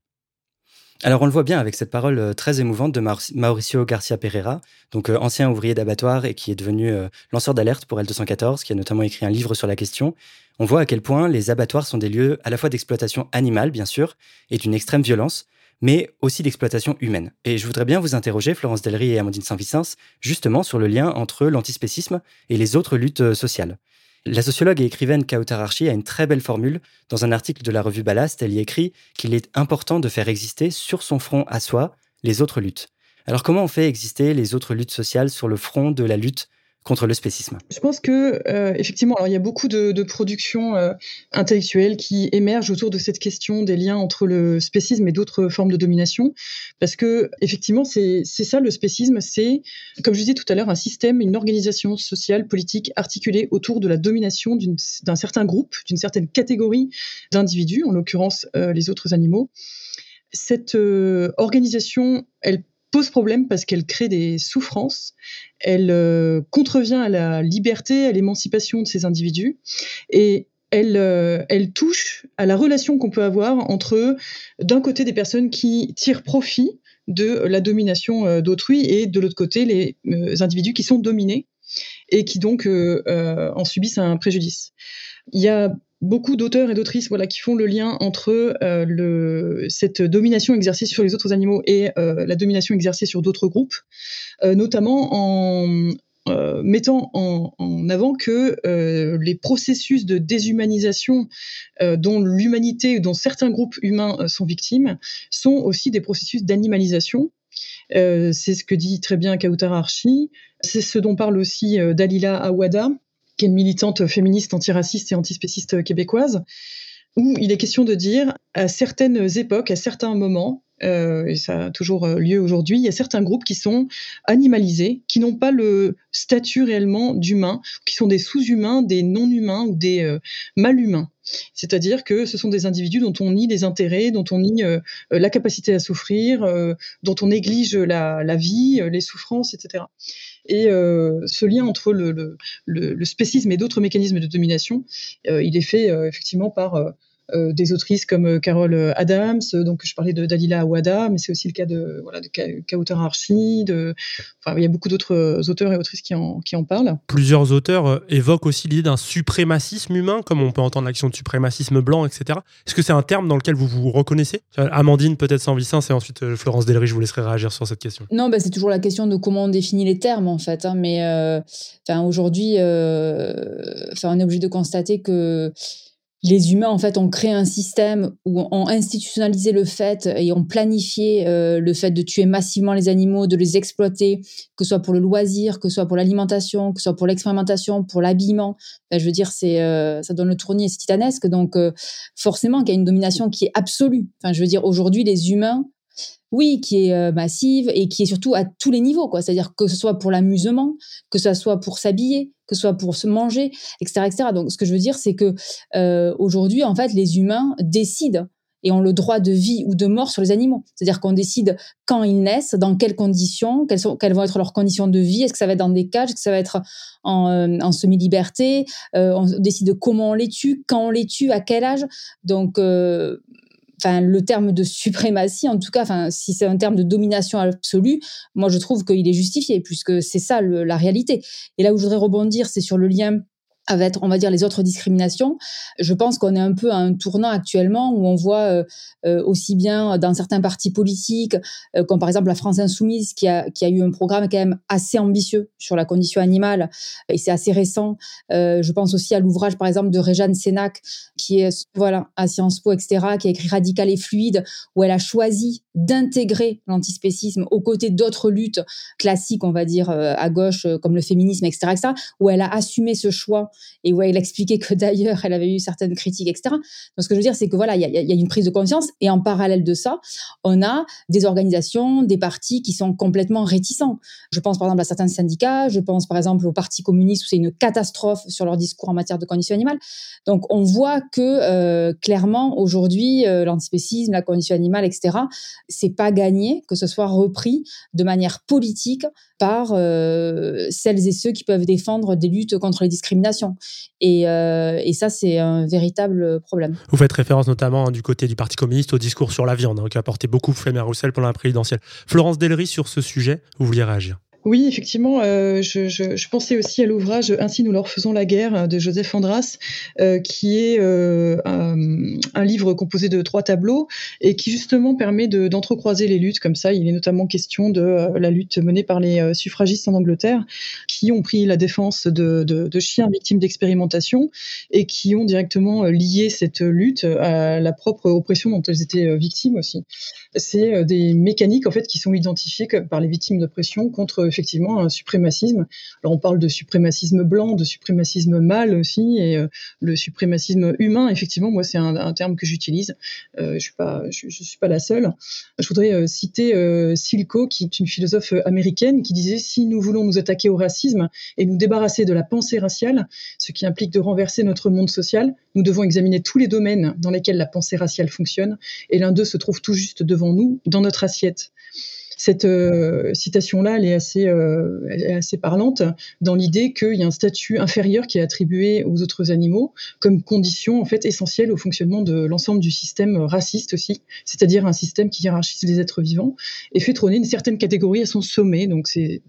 Alors on le voit bien avec cette parole euh, très émouvante de Maur- Mauricio Garcia Pereira, donc euh, ancien ouvrier d'abattoir et qui est devenu lanceur d'alerte pour L214, qui a notamment écrit un livre sur la question. On voit à quel point les abattoirs sont des lieux à la fois d'exploitation animale, bien sûr, et d'une extrême violence, mais aussi d'exploitation humaine. Et je voudrais bien vous interroger, Florence Delry et Amandine Saint-Vicence, justement sur le lien entre l'antispécisme et les autres luttes euh, sociales. La sociologue et écrivaine Kautar Archi a une très belle formule. Dans un article de la revue Ballast, elle y écrit qu'il est important de faire exister sur son front à soi les autres luttes. Alors comment on fait exister les autres luttes sociales sur le front de la lutte contre le spécisme Je pense que euh, effectivement, alors il y a beaucoup de, de productions euh, intellectuelles qui émergent autour de cette question des liens entre le spécisme et d'autres formes de domination, parce que effectivement, c'est ça le spécisme, c'est comme je disais tout à l'heure un système, une organisation sociale, politique articulée autour de la domination d'un certain groupe, d'une certaine catégorie d'individus, en l'occurrence euh, les autres animaux. Cette euh, organisation, elle pose problème parce qu'elle crée des souffrances, elle euh, contrevient à la liberté, à l'émancipation de ces individus, et elle, euh, elle touche à la relation qu'on peut avoir entre, d'un côté, des personnes qui tirent profit de la domination euh, d'autrui, et de l'autre côté, les euh, individus qui sont dominés et qui donc euh, en subissent un préjudice. Il y a beaucoup d'auteurs et d'autrices voilà, qui font le lien entre euh, cette domination exercée sur les autres animaux et euh, la domination exercée sur d'autres groupes, euh, notamment en mettant en, avant que les processus de déshumanisation dont l'humanité, dont certains groupes humains sont victimes, sont aussi des processus d'animalisation. C'est ce que dit très bien Kautar Archi. C'est ce dont parle aussi Dalila Awada, qui est une militante féministe antiraciste et antispéciste québécoise, où il est question de dire à certaines époques, à certains moments, euh, et ça a toujours euh, lieu aujourd'hui, il y a certains groupes qui sont animalisés, qui n'ont pas le statut réellement d'humain, qui sont des sous-humains, des non-humains ou des euh, mal-humains. C'est-à-dire que ce sont des individus dont on nie les intérêts, dont on nie la capacité à souffrir, dont on néglige la, vie, les souffrances, etc. Et ce lien entre le, spécisme et d'autres mécanismes de domination, il est fait effectivement par euh, des autrices comme euh, Carole euh, Adams, donc je parlais de Dalila Awada, mais c'est aussi le cas de, voilà, de Kautar Archie, de, enfin, il y a beaucoup d'autres auteurs et autrices qui en, qui en parlent. Plusieurs auteurs évoquent aussi l'idée d'un suprémacisme humain, comme on peut entendre l'action de suprémacisme blanc, etc. Est-ce que c'est un terme dans lequel vous vous reconnaissez? Amandine, peut-être sans Vicence, et ensuite Florence Delry, je vous laisserai réagir sur cette question. Non, bah, c'est toujours la question de comment on définit les termes, en fait. Hein, mais aujourd'hui, on est obligé de constater que les humains, en fait, ont créé un système où ont institutionnalisé le fait et ont planifié euh, le fait de tuer massivement les animaux, de les exploiter, que ce soit pour le loisir, que ce soit pour l'alimentation, que ce soit pour l'expérimentation, pour l'habillement. je veux dire, c'est euh, ça donne le tournis, c'est titanesque. Donc, euh, forcément, qu'il y a une domination qui est absolue. Enfin, je veux dire, aujourd'hui, les humains oui, qui est euh, massive et qui est surtout à tous les niveaux, quoi. C'est-à-dire que ce soit pour l'amusement, que ce soit pour s'habiller, que ce soit pour se manger, etc., etc. Donc, ce que je veux dire, c'est que euh, aujourd'hui, en fait, les humains décident et ont le droit de vie ou de mort sur les animaux. C'est-à-dire qu'on décide quand ils naissent, dans quelles conditions, quelles, vont être leurs conditions de vie, est-ce que ça va être dans des cages, est-ce que ça va être en, euh, en semi-liberté, on décide comment on les tue, quand on les tue, à quel âge. Donc, enfin le terme de suprématie en tout cas enfin si c'est un terme de domination absolue moi je trouve qu'il est justifié puisque c'est ça la réalité. Et là où je voudrais rebondir c'est sur le lien avec, on va dire, les autres discriminations. Je pense qu'on est un peu à un tournant actuellement où on voit euh, euh, aussi bien dans certains partis politiques, euh, comme par exemple la France Insoumise, qui a, qui a eu un programme quand même assez ambitieux sur la condition animale, et c'est assez récent. je pense aussi à l'ouvrage, par exemple, de Réjeanne Sénac, qui est, voilà, à Sciences Po, etc., qui a écrit Radical et fluide, où elle a choisi d'intégrer l'antispécisme aux côtés d'autres luttes classiques, on va dire, à gauche, comme le féminisme, etc., etc., où elle a assumé ce choix et où elle expliquait que d'ailleurs, elle avait eu certaines critiques, etc. Donc, ce que je veux dire, c'est que voilà, il y, a, une prise de conscience et en parallèle de ça, on a des organisations, des partis qui sont complètement réticents. Je pense par exemple à certains syndicats, je pense par exemple au Parti communiste où c'est une catastrophe sur leur discours en matière de conditions animales. Donc, on voit que euh, clairement aujourd'hui, euh, l'antispécisme, la condition animale, etc., c'est pas gagné que ce soit repris de manière politique par euh, celles et ceux qui peuvent défendre des luttes contre les discriminations. Et, euh, et ça, c'est un véritable problème. Vous faites référence notamment hein, du côté du Parti communiste au discours sur la viande, hein, qui a porté beaucoup Frédéric Roussel pendant la présidentielle. Florence Delry, sur ce sujet, vous vouliez réagir? Oui, effectivement, euh, je, pensais aussi à l'ouvrage Ainsi nous leur faisons la guerre de Joseph Andras, euh, qui est euh, un, livre composé de trois tableaux et qui justement permet d'entrecroiser les luttes comme ça. Il est notamment question de la lutte menée par les suffragistes en Angleterre, qui ont pris la défense de, de, de chiens victimes d'expérimentation et qui ont directement lié cette lutte à la propre oppression dont elles étaient victimes aussi. C'est des mécaniques en fait qui sont identifiées par les victimes d'oppression contre effectivement un suprémacisme. Alors on parle de suprémacisme blanc, de suprémacisme mâle aussi, et euh, le suprémacisme humain, effectivement, moi c'est un, terme que j'utilise. Euh, je suis pas, je, suis pas la seule. Je voudrais euh, citer Silko, qui est une philosophe américaine, qui disait si nous voulons nous attaquer au racisme et nous débarrasser de la pensée raciale, ce qui implique de renverser notre monde social, nous devons examiner tous les domaines dans lesquels la pensée raciale fonctionne, et l'un d'eux se trouve tout juste devant nous, dans notre assiette cette euh, citation-là, elle est assez, euh, assez parlante dans l'idée qu'il y a un statut inférieur qui est attribué aux autres animaux comme condition en fait essentielle au fonctionnement de l'ensemble du système raciste aussi, c'est-à-dire un système qui hiérarchise les êtres vivants et fait trôner une certaine catégorie à son sommet. Donc c'est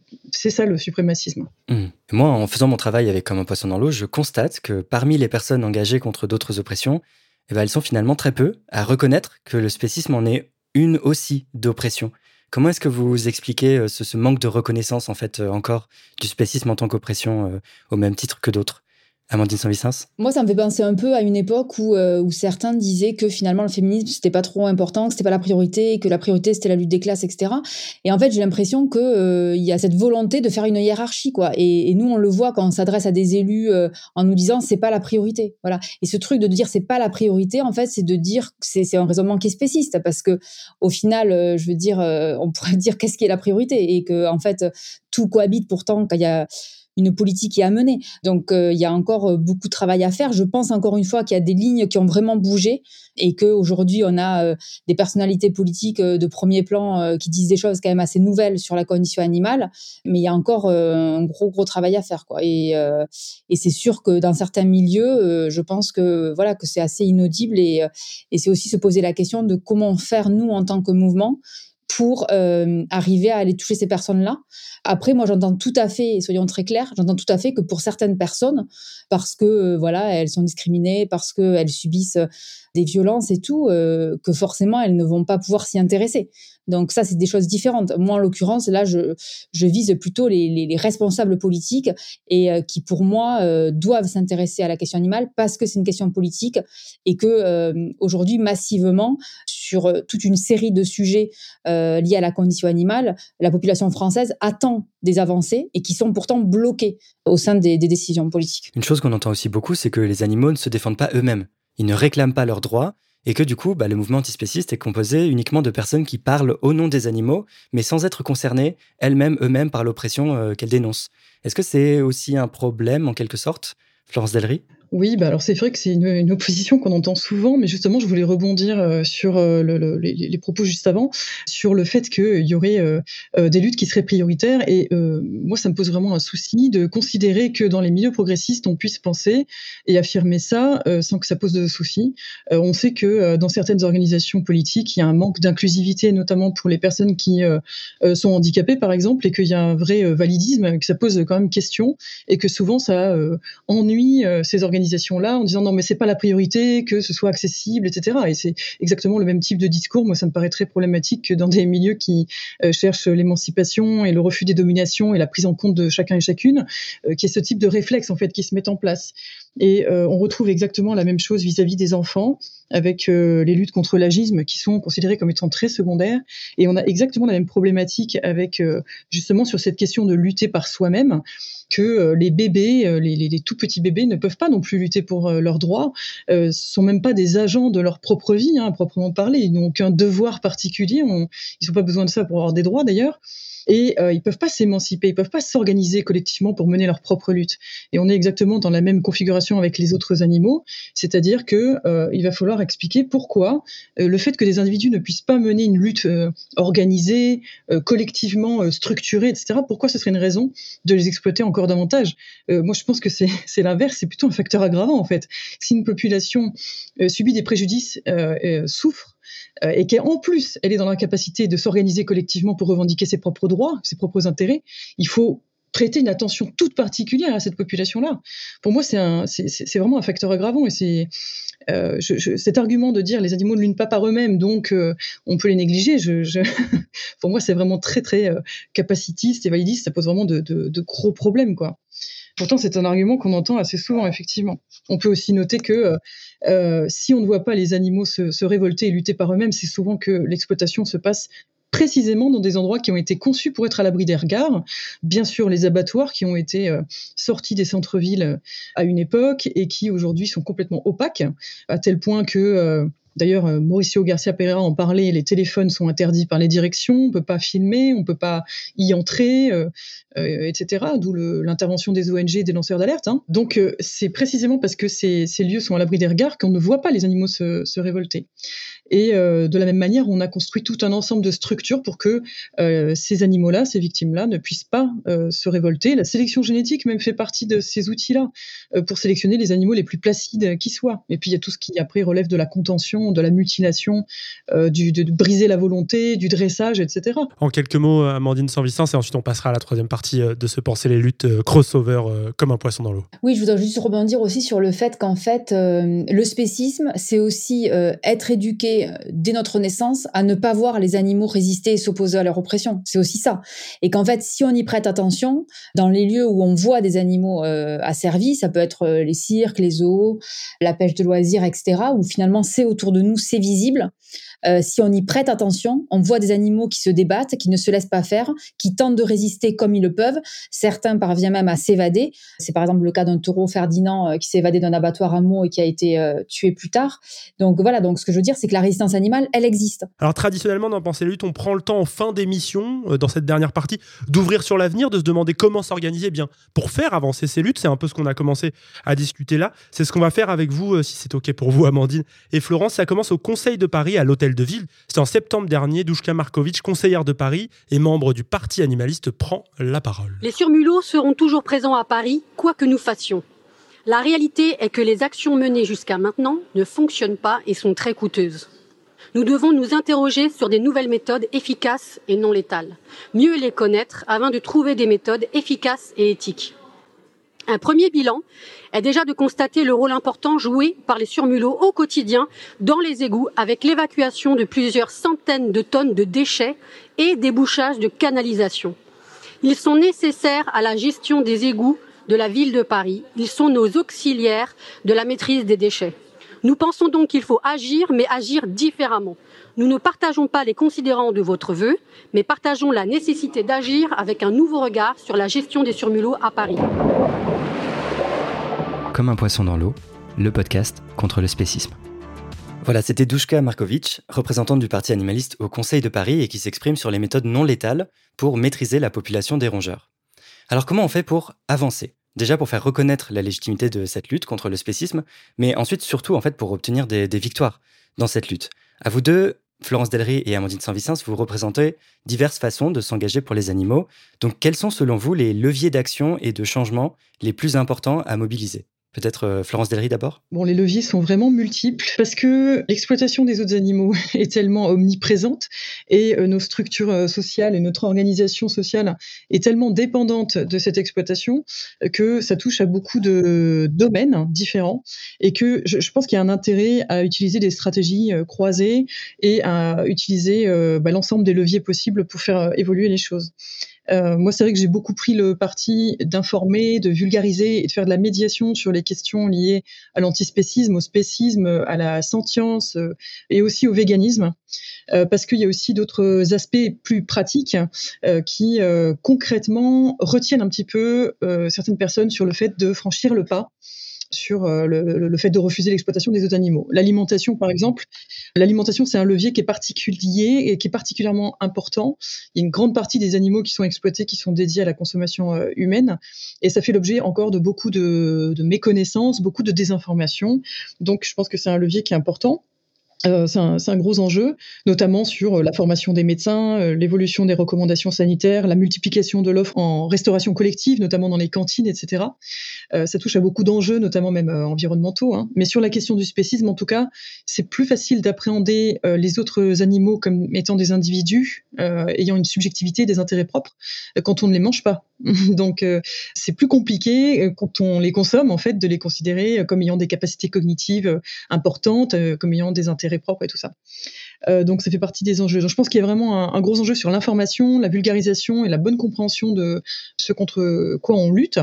ça le suprémacisme. Mmh. Moi, en faisant mon travail avec Comme un poisson dans l'eau, je constate que parmi les personnes engagées contre d'autres oppressions, eh ben, elles sont finalement très peu à reconnaître que le spécisme en est une aussi d'oppression. Comment est-ce que vous expliquez euh, ce, manque de reconnaissance, en fait, euh, encore, du spécisme en tant qu'oppression, euh, au même titre que d'autres? Amandine Saint-Vicence Moi, ça me fait penser un peu à une époque où, euh, où certains disaient que finalement le féminisme, c'était pas trop important, que c'était pas la priorité, que la priorité c'était la lutte des classes, etc. Et en fait, j'ai l'impression qu'il euh, y a cette volonté de faire une hiérarchie, quoi. Et, nous, on le voit quand on s'adresse à des élus euh, en nous disant c'est pas la priorité. Voilà. Et ce truc de dire c'est pas la priorité, en fait, c'est de dire que c'est un raisonnement qui est spéciste parce que au final, euh, je veux dire, on pourrait dire qu'est-ce qui est la priorité et que en fait, tout cohabite pourtant quand il y a une politique est à mener. Donc euh, il y a encore euh, beaucoup de travail à faire. Je pense encore une fois qu'il y a des lignes qui ont vraiment bougé et qu'aujourd'hui on a euh, des personnalités politiques de premier plan qui disent des choses quand même assez nouvelles sur la condition animale, mais il y a encore un gros gros travail à faire quoi. Et, c'est sûr que dans certains milieux, je pense que voilà que c'est assez inaudible et c'est aussi se poser la question de comment faire nous en tant que mouvement pour euh, arriver à aller toucher ces personnes-là. Après, moi, j'entends tout à fait, soyons très clairs, j'entends tout à fait que pour certaines personnes, parce que euh, voilà, elles sont discriminées, parce qu'elles subissent des violences et tout, euh, que forcément elles ne vont pas pouvoir s'y intéresser. Donc ça, c'est des choses différentes. Moi, en l'occurrence, là, je, vise plutôt les, les, les responsables politiques et euh, qui, pour moi, euh, doivent s'intéresser à la question animale parce que c'est une question politique et que aujourd'hui, massivement, sur toute une série de sujets liés à la condition animale, la population française attend des avancées et qui sont pourtant bloquées au sein des décisions politiques. Une chose qu'on entend aussi beaucoup, c'est que les animaux ne se défendent pas eux-mêmes. Ils ne réclament pas leurs droits et que du coup, bah, le mouvement antispéciste est composé uniquement de personnes qui parlent au nom des animaux, mais sans être concernées elles-mêmes, eux-mêmes, par l'oppression euh, qu'elles dénoncent. Est-ce que c'est aussi un problème, en quelque sorte, Florence Delry? Oui, bah alors c'est vrai que c'est une, opposition qu'on entend souvent, mais justement, je voulais rebondir euh, sur euh, le, le, les, propos juste avant, sur le fait qu'il y aurait euh, des luttes qui seraient prioritaires. Et moi, ça me pose vraiment un souci de considérer que dans les milieux progressistes, on puisse penser et affirmer ça sans que ça pose de soucis. on sait que dans certaines organisations politiques, il y a un manque d'inclusivité, notamment pour les personnes qui sont handicapées, par exemple, et qu'il y a un vrai validisme, que ça pose quand même question, et que souvent ça ennuie ces organisations là en disant non mais c'est pas la priorité que ce soit accessible etc et c'est exactement le même type de discours. Moi ça me paraît très problématique que dans des milieux qui euh, cherchent l'émancipation et le refus des dominations et la prise en compte de chacun et chacune euh, qui est ce type de réflexe en fait qui se met en place et euh, on retrouve exactement la même chose vis-à-vis -vis des enfants avec euh, les luttes contre l'agisme qui sont considérées comme étant très secondaires. Et on a exactement la même problématique avec euh, justement sur cette question de lutter par soi-même que euh, les bébés, euh, les, les, les, tout petits bébés ne peuvent pas non plus lutter pour euh, leurs droits, euh, sont même pas des agents de leur propre vie, hein, proprement parler. Ils n'ont aucun devoir particulier, ils n'ont pas besoin de ça pour avoir des droits d'ailleurs et euh, ils peuvent pas s'émanciper, ils peuvent pas s'organiser collectivement pour mener leur propre lutte. Et on est exactement dans la même configuration avec les autres animaux, c'est-à-dire que euh, il va falloir expliquer pourquoi euh, le fait que des individus ne puissent pas mener une lutte euh, organisée, euh, collectivement euh, structurée, etc. Pourquoi ce serait une raison de les exploiter encore davantage? Moi, je pense que c'est l'inverse, c'est plutôt un facteur aggravant en fait. Si une population subit des préjudices, souffre euh, et qu'en plus elle est dans l'incapacité de s'organiser collectivement pour revendiquer ses propres droits, ses propres intérêts, il faut prêter une attention toute particulière à cette population-là. Pour moi, c'est vraiment un facteur aggravant et euh, cet argument de dire les animaux ne lunent pas par eux-mêmes, donc euh, on peut les négliger. Pour moi, c'est vraiment très très euh, capacitiste et validiste. Ça pose vraiment de, de, de gros problèmes, quoi. Pourtant, c'est un argument qu'on entend assez souvent, effectivement. On peut aussi noter que euh, si on ne voit pas les animaux se révolter et lutter par eux-mêmes, c'est souvent que l'exploitation se passe précisément dans des endroits qui ont été conçus pour être à l'abri des regards. Bien sûr, les abattoirs qui ont été euh, sortis des centres-villes euh, à une époque et qui aujourd'hui sont complètement opaques, à tel point que euh, D'ailleurs, Mauricio Garcia Pereira en parlait, les téléphones sont interdits par les directions, on peut pas filmer, on peut pas y entrer, etc. D'où l'intervention des ONG et des lanceurs d'alerte. Hein. Donc, c'est précisément parce que ces, lieux sont à l'abri des regards qu'on ne voit pas les animaux se révolter. Et euh, de la même manière, on a construit tout un ensemble de structures pour que euh, ces animaux-là, ces victimes-là, ne puissent pas euh, se révolter. La sélection génétique même fait partie de ces outils-là euh, pour sélectionner les animaux les plus placides qui soient. Et puis il y a tout ce qui après relève de la contention, de la mutilation, euh, du, de, de, briser la volonté, du dressage, etc. En quelques mots, Amandine Sans-Vicence, et ensuite on passera à la troisième partie de se penser les luttes crossover comme un poisson dans l'eau. Oui, je voudrais juste rebondir aussi sur le fait qu'en fait, le spécisme, c'est aussi être éduqué euh, dès notre naissance à ne pas voir les animaux résister et s'opposer à leur oppression. C'est aussi ça. Et qu'en fait, si on y prête attention, dans les lieux où on voit des animaux euh, asservis, ça peut être euh, les cirques, les zoos, la pêche de loisirs, etc., où finalement c'est autour de nous, c'est visible. Euh, si on y prête attention, on voit des animaux qui se débattent, qui ne se laissent pas faire, qui tentent de résister comme ils le peuvent. Certains parviennent même à s'évader. C'est par exemple le cas d'un taureau Ferdinand euh, qui s'est évadé d'un abattoir à Meaux et qui a été euh, tué plus tard. Donc voilà, donc ce que je veux dire, c'est que la résistance animale, elle existe. Alors traditionnellement, dans Pensée Lutte, on prend le temps en fin d'émission, dans cette dernière partie, d'ouvrir sur l'avenir, de se demander comment s'organiser bien pour faire avancer ces luttes. C'est un peu ce qu'on a commencé à discuter là. C'est ce qu'on va faire avec vous, si c'est OK pour vous, Amandine et Florence. Ça commence au Conseil de Paris à l'hôtel de Ville. C'est en septembre dernier, Douchka Markovic, conseillère de Paris et membre du Parti animaliste, prend la parole. Les surmulots seront toujours présents à Paris, quoi que nous fassions. La réalité est que les actions menées jusqu'à maintenant ne fonctionnent pas et sont très coûteuses. Nous devons nous interroger sur des nouvelles méthodes efficaces et non létales. Mieux les connaître afin de trouver des méthodes efficaces et éthiques. Un premier bilan est déjà de constater le rôle important joué par les surmulots au quotidien dans les égouts avec l'évacuation de plusieurs centaines de tonnes de déchets et débouchage de canalisations. Ils sont nécessaires à la gestion des égouts de la ville de Paris. Ils sont nos auxiliaires de la maîtrise des déchets. Nous pensons donc qu'il faut agir, mais agir différemment. Nous ne partageons pas les considérants de votre vœu, mais partageons la nécessité d'agir avec un nouveau regard sur la gestion des surmulots à Paris. Comme un poisson dans l'eau, le podcast contre le spécisme. Voilà, c'était Douchka Markovic, représentante du Parti animaliste au Conseil de Paris et qui s'exprime sur les méthodes non létales pour maîtriser la population des rongeurs. Alors comment on fait pour avancer? Déjà pour faire reconnaître la légitimité de cette lutte contre le spécisme, mais ensuite surtout en fait pour obtenir des, victoires dans cette lutte. À vous deux, Florence Delry et Amandine Saint-Vicence, vous représentez diverses façons de s'engager pour les animaux. Donc quels sont selon vous les leviers d'action et de changement les plus importants à mobiliser? Peut-être euh, Florence Delry d'abord? Bon, les leviers sont vraiment multiples parce que l'exploitation des autres animaux est tellement omniprésente et euh, nos structures euh, sociales et notre organisation sociale est tellement dépendante de cette exploitation que ça touche à beaucoup de domaines différents et que je, pense qu'il y a un intérêt à utiliser des stratégies croisées et à utiliser bah, l'ensemble des leviers possibles pour faire évoluer les choses. Euh, moi, c'est vrai que j'ai beaucoup pris le parti d'informer, de vulgariser et de faire de la médiation sur les questions liées à l'antispécisme, au spécisme, à la sentience euh, et aussi au véganisme, euh, parce qu'il y a aussi d'autres aspects plus pratiques qui concrètement retiennent un petit peu certaines personnes sur le fait de franchir le pas sur euh, le, fait de refuser l'exploitation des autres animaux. L'alimentation, par exemple, l'alimentation, c'est un levier qui est particulier et qui est particulièrement important. Il y a une grande partie des animaux qui sont exploités qui sont dédiés à la consommation euh, humaine, et ça fait l'objet encore de beaucoup de, méconnaissances, beaucoup de désinformation. Donc, je pense que c'est un levier qui est important. Euh, c'est un, gros enjeu, notamment sur euh, la formation des médecins, euh, l'évolution des recommandations sanitaires, la multiplication de l'offre en restauration collective, notamment dans les cantines, etc. ça touche à beaucoup d'enjeux, notamment même environnementaux. Hein. Mais sur la question du spécisme, en tout cas, c'est plus facile d'appréhender les autres animaux comme étant des individus ayant une subjectivité, des intérêts propres, quand on ne les mange pas. Donc, c'est plus compliqué quand on les consomme, en fait, de les considérer comme ayant des capacités cognitives importantes, comme ayant des intérêts propre et tout ça. Euh, donc ça fait partie des enjeux. Donc, je pense qu'il y a vraiment un, gros enjeu sur l'information, la vulgarisation et la bonne compréhension de ce contre quoi on lutte.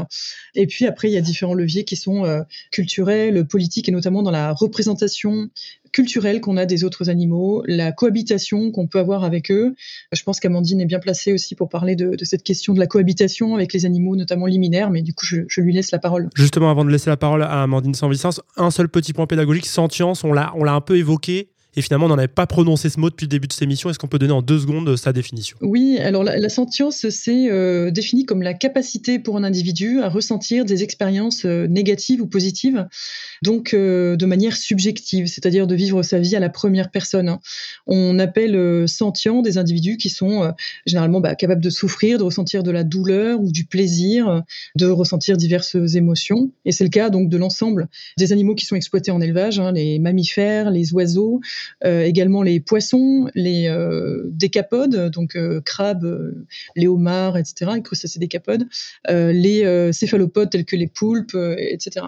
Et puis après, il y a différents leviers qui sont euh, culturels, politiques et notamment dans la représentation culturelle qu'on a des autres animaux, la cohabitation qu'on peut avoir avec eux. Je pense qu'Amandine est bien placée aussi pour parler de, cette question de la cohabitation avec les animaux, notamment liminaires, mais du coup, je, lui laisse la parole. Justement, avant de laisser la parole à Amandine Sans-Vicence, un seul petit point pédagogique, sentience, on l'a un peu évoqué et finalement, on n'en avait pas prononcé ce mot depuis le début de cette émission. Est-ce qu'on peut donner en deux secondes euh, sa définition? Oui, alors la, sentience, c'est euh, défini comme la capacité pour un individu à ressentir des expériences euh, négatives ou positives, donc de manière subjective, c'est-à-dire de vivre sa vie à la première personne. Hein. On appelle sentient des individus qui sont généralement bah, capables de souffrir, de ressentir de la douleur ou du plaisir, de ressentir diverses émotions. Et c'est le cas donc de l'ensemble des animaux qui sont exploités en élevage, hein, les mammifères, les oiseaux, euh, également les poissons, les euh, décapodes, donc euh, crabes, les homards, etc., les crustacés décapodes, les céphalopodes tels que les poulpes, etc.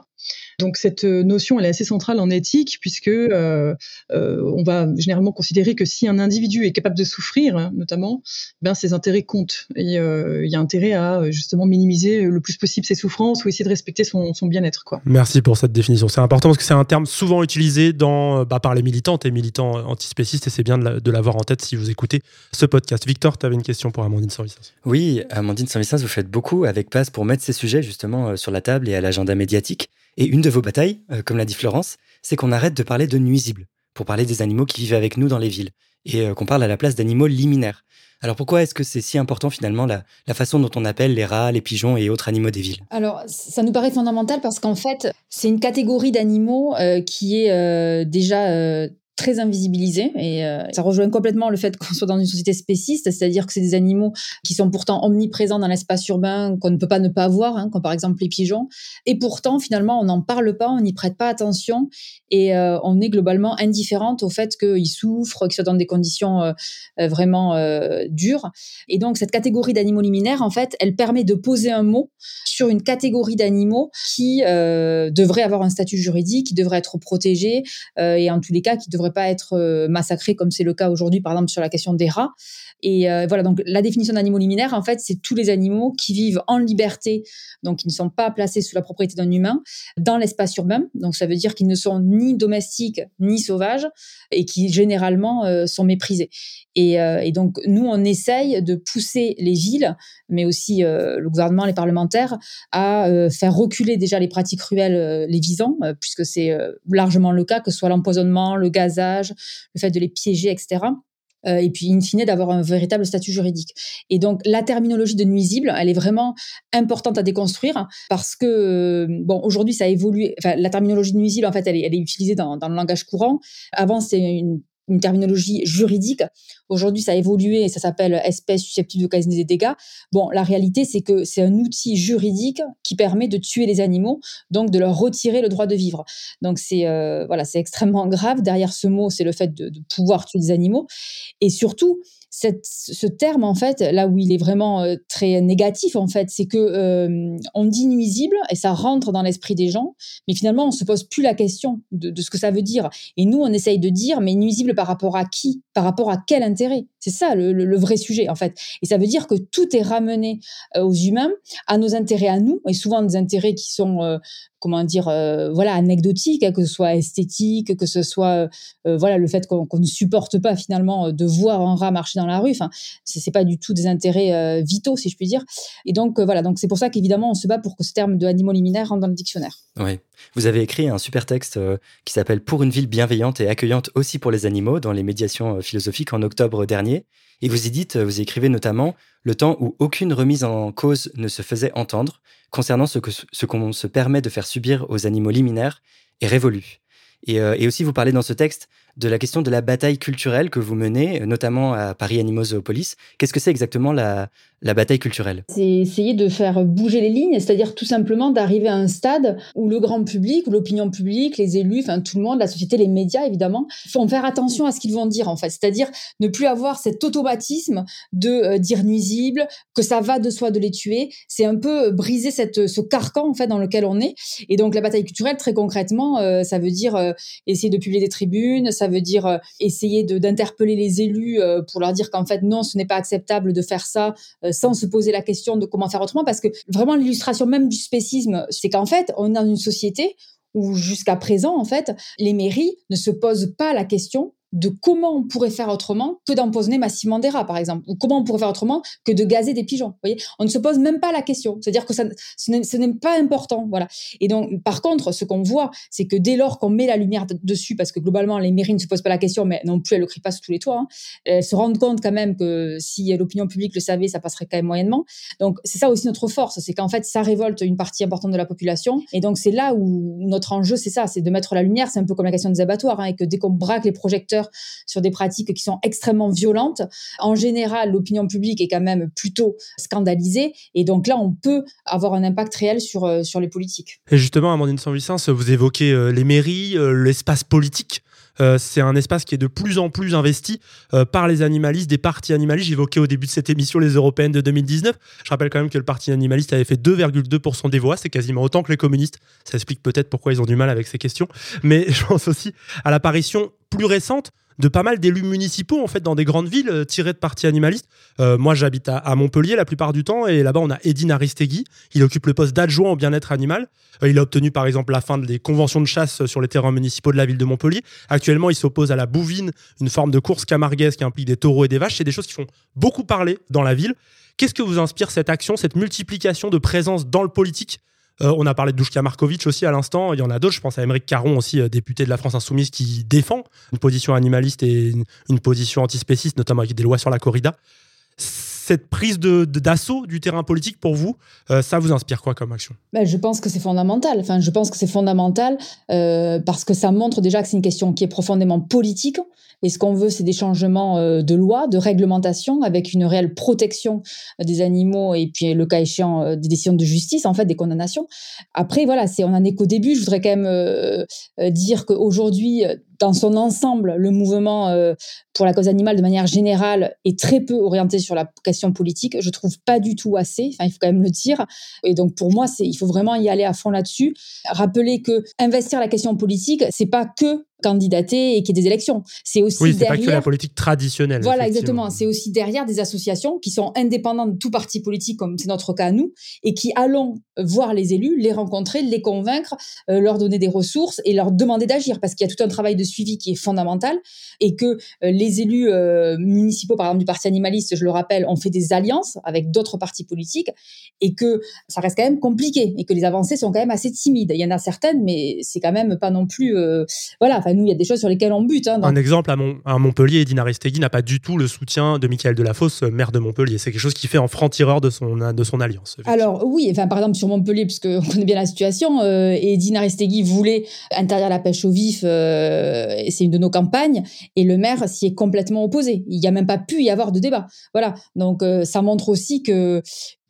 Donc cette notion, elle est assez centrale en éthique puisque euh, euh, on va généralement considérer que si un individu est capable de souffrir, hein, notamment, ben ses intérêts comptent. Et euh, il y a intérêt à justement minimiser le plus possible ses souffrances ou essayer de respecter son, son bien-être. Quoi. Merci pour cette définition. C'est important parce que c'est un terme souvent utilisé dans, bah, par les militantes et militants antispécistes et c'est bien de l'avoir en tête si vous écoutez ce podcast. Victor, tu avais une question pour Amandine Sanvicens. Oui, Amandine Sanvicens, vous faites beaucoup avec PASS pour mettre ces sujets justement sur la table et à l'agenda médiatique. Et une de vos batailles, euh, comme l'a dit Florence, c'est qu'on arrête de parler de nuisibles pour parler des animaux qui vivent avec nous dans les villes et euh, qu'on parle à la place d'animaux liminaires. Alors pourquoi est-ce que c'est si important finalement la, façon dont on appelle les rats, les pigeons et autres animaux des villes? Alors ça nous paraît fondamental parce qu'en fait c'est une catégorie d'animaux euh, qui est déjà très invisibilisés et euh, ça rejoint complètement le fait qu'on soit dans une société spéciste, c'est-à-dire que c'est des animaux qui sont pourtant omniprésents dans l'espace urbain qu'on ne peut pas ne pas voir, hein, comme par exemple les pigeons. Et pourtant, finalement, on n'en parle pas, on n'y prête pas attention et euh, on est globalement indifférente au fait qu'ils souffrent, qu'ils soient dans des conditions euh, vraiment dures. Et donc, cette catégorie d'animaux liminaires, en fait, elle permet de poser un mot sur une catégorie d'animaux qui devrait avoir un statut juridique, qui devrait être protégé et en tous les cas qui devrait pas être euh, massacrés comme c'est le cas aujourd'hui, par exemple, sur la question des rats. Et euh, voilà, donc la définition d'animaux liminaires, en fait, c'est tous les animaux qui vivent en liberté, donc qui ne sont pas placés sous la propriété d'un humain, dans l'espace urbain. Donc ça veut dire qu'ils ne sont ni domestiques ni sauvages et qui généralement euh, sont méprisés. Et, et, donc nous, on essaye de pousser les villes, mais aussi le gouvernement, les parlementaires, à faire reculer déjà les pratiques cruelles les visant, puisque c'est largement le cas, que ce soit l'empoisonnement, le gazage, le fait de les piéger, etc. Euh, et puis in fine d'avoir un véritable statut juridique. Et donc la terminologie de nuisible, elle est vraiment importante à déconstruire parce que euh, bon aujourd'hui ça a évolué. Enfin la terminologie de nuisible en fait elle est, elle est utilisée dans, dans le langage courant. Avant c'est une une terminologie juridique. Aujourd'hui, ça a évolué et ça s'appelle espèce susceptible de causer des dégâts. Bon, la réalité, c'est que c'est un outil juridique qui permet de tuer les animaux, donc de leur retirer le droit de vivre. Donc c'est euh, voilà, c'est extrêmement grave. Derrière ce mot, c'est le fait de, de pouvoir tuer des animaux et surtout ce terme, en fait, là où il est vraiment euh, très négatif, en fait, c'est que euh, on dit nuisible et ça rentre dans l'esprit des gens, mais finalement, on se pose plus la question de, ce que ça veut dire. Et nous, on essaye de dire, mais nuisible par rapport à qui? Par rapport à quel intérêt? C'est ça le, vrai sujet, en fait. Et ça veut dire que tout est ramené euh, aux humains, à nos intérêts à nous, et souvent des intérêts qui sont comment dire, euh, voilà, anecdotique, que ce soit esthétique, que ce soit, euh, voilà, le fait qu'on ne supporte pas finalement euh, de voir un rat marcher dans la rue. Enfin, c'est pas du tout des intérêts vitaux, si je puis dire. Et donc voilà, donc c'est pour ça qu'évidemment on se bat pour que ce terme de animaux liminaires rentre dans le dictionnaire. Oui. Vous avez écrit un super texte qui s'appelle Pour une ville bienveillante et accueillante aussi pour les animaux dans les médiations philosophiques en octobre dernier. Et vous y dites, vous écrivez notamment le temps où aucune remise en cause ne se faisait entendre concernant ce qu'on se permet de faire subir aux animaux liminaires est révolu. Et, euh, et, aussi, vous parlez dans ce texte de la question de la bataille culturelle que vous menez, notamment à Paris Animaux Zoopolis. Qu'est-ce que c'est exactement la, la bataille culturelle? C'est essayer de faire bouger les lignes, c'est-à-dire tout simplement d'arriver à un stade où le grand public, l'opinion publique, les élus, enfin tout le monde, la société, les médias évidemment, font faire attention à ce qu'ils vont dire en fait, c'est-à-dire ne plus avoir cet automatisme de euh, dire nuisible, que ça va de soi de les tuer. C'est un peu briser cette, ce carcan en fait dans lequel on est. Et donc la bataille culturelle, très concrètement, euh, ça veut dire euh, essayer de publier des tribunes, veut dire essayer d'interpeller les élus pour leur dire qu'en fait non, ce n'est pas acceptable de faire ça sans se poser la question de comment faire autrement, parce que vraiment l'illustration même du spécisme, c'est qu'en fait, on est dans une société où jusqu'à présent, en fait, les mairies ne se posent pas la question de comment on pourrait faire autrement que d'empoisonner massivement des rats, par exemple, ou comment on pourrait faire autremment que de gazer des pigeons. Vous voyez, on ne se pose même pas la question. C'est-à-dire que ça, ce n'est pas important, voilà. Et donc, par contre, ce qu'on voit, c'est que dès lors qu'on met la lumière dessus, parce que globalement, les mairies ne se posent pas la question, mais non plus, elles le crient pas sous tous les toits. Hein, elles se rendent compte quand même que si l'opinion publique le savait, ça passerait quand même moyennement. Donc, c'est ça aussi notre force, c'est qu'en fait, ça révolte une partie importante de la population. Et donc, c'est là où notre enjeu, c'est ça, c'est de mettre la lumière. C'est un peu comme la question des abattoirs, hein, et que dès qu'on braque les projecteurs sur des pratiques qui sont extrêmement violentes. En général, l'opinion publique est quand même plutôt scandalisée. Et donc là, on peut avoir un impact réel sur, euh, sur les politiques. Et justement, Amandine Sanvicens, vous évoquez euh, les mairies, euh, l'espace politique. Euh, c'est un espace qui est de plus en plus investi euh, par les animalistes, des partis animalistes. J'évoquais au début de cette émission les européennes de 2019. Je rappelle quand même que le parti animaliste avait fait 2,2% des voix. C'est quasiment autant que les communistes. Ça explique peut-être pourquoi ils ont du mal avec ces questions. Mais je pense aussi à l'apparition plus récente de pas mal d'élus municipaux en fait dans des grandes villes euh, tirés de partis animalistes. Euh, moi, j'habite à, Montpellier la plupart du temps et là-bas on a Edine Aristegui. Il occupe le poste d'adjoint au bien-être animal. Euh, il a obtenu par exemple la fin des conventions de chasse sur les terrains municipaux de la ville de Montpellier. Actuellement, il s'oppose à la bouvine, une forme de course camarguaise qui implique des taureaux et des vaches. C'est des choses qui font beaucoup parler dans la ville. Qu'est-ce que vous inspire cette action, cette multiplication de présence dans le politique euh, on a parlé de Douchka Markovic aussi à l'instant. Il y en a d'autres. Je pense à Émeric Caron aussi, euh, député de la France Insoumise, qui défend une position animaliste et une, position antispéciste, notamment avec des lois sur la corrida. Cette prise d'assaut du terrain politique pour vous, euh, ça vous inspire quoi comme action? Ben, Je pense que c'est fondamental. Enfin, je pense que c'est fondamental parce que ça montre déjà que c'est une question qui est profondément politique et ce qu'on veut, c'est des changements euh, de loi, de réglementation, avec une réelle protection des animaux et puis, le cas échéant, euh, des décisions de justice, en fait, des condamnations. Après, voilà, on en est qu'au début. Je voudrais quand même euh, dire qu'aujourd'hui, dans son ensemble, le mouvement euh, pour la cause animale de manière générale est très peu orienté sur la question politique. Je trouve pas du tout assez. Enfin, il faut quand même le dire. Et donc pour moi, c'est il faut vraiment y aller à fond là-dessus. Rappeler que investir la question politique, c'est pas que candidater et qu'il y ait des élections. C'est aussi oui, c'est pas que la politique traditionnelle. Voilà, exactement. C'est aussi derrière des associations qui sont indépendantes de tout parti politique, comme c'est notre cas à nous, et qui allons voir les élus, les rencontrer, les convaincre, euh, leur donner des ressources et leur demander d'agir, parce qu'il y a tout un travail de suivi qui est fondamental et que euh, les élus euh, municipaux, par exemple du parti animaliste, je le rappelle, ont fait des alliances avec d'autres partis politiques et que ça reste quand même compliqué et que les avancées sont quand même assez timides. Il y en a certaines, mais c'est quand même pas non plus. Voilà, enfin nous, il y a des choses sur lesquelles on bute. Hein, Un exemple à, à Montpellier, Edine Aristegui n'a pas du tout le soutien de Michael Delafosse, maire de Montpellier. C'est quelque chose qui fait en franc-tireur de son, de son alliance. Alors oui, enfin par exemple sur Montpellier, puisque on connaît bien la situation, euh, Edine Aristegui voulait interdire la pêche au vif c'est une de nos campagnes, et le maire s'y est complètement opposé. Il n'y a même pas pu y avoir de débat. Voilà. Donc euh, ça montre aussi que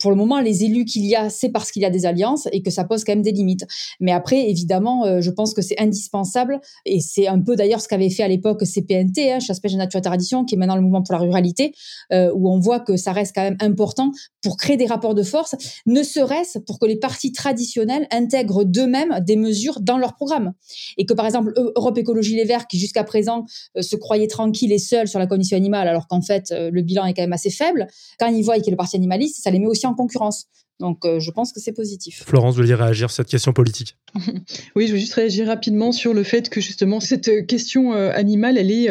pour le moment, les élus qu'il y a, c'est parce qu'il y a des alliances et que ça pose quand même des limites. Mais après, évidemment, euh, je pense que c'est indispensable et c'est un peu d'ailleurs ce qu'avait fait à l'époque CPNT, hein, Chasse, Pêche, Nature et Tradition, qui est maintenant le mouvement pour la ruralité, euh, où on voit que ça reste quand même important pour créer des rapports de force, ne serait-ce pour que les partis traditionnels intègrent d'eux-mêmes des mesures dans leur programme. Et que par exemple, Europe Écologie Les Verts, qui jusqu'à présent euh, se croyait tranquille et seul sur la condition animale, alors qu'en fait, le bilan est quand même assez faible, quand ils voient qu'il y a le parti animaliste, ça les met aussi en concurrence. Donc, euh, je pense que c'est positif. Florence, vous vouliez réagir sur cette question politique Oui, je veux juste réagir rapidement sur le fait que justement cette euh, question euh, animale, elle est,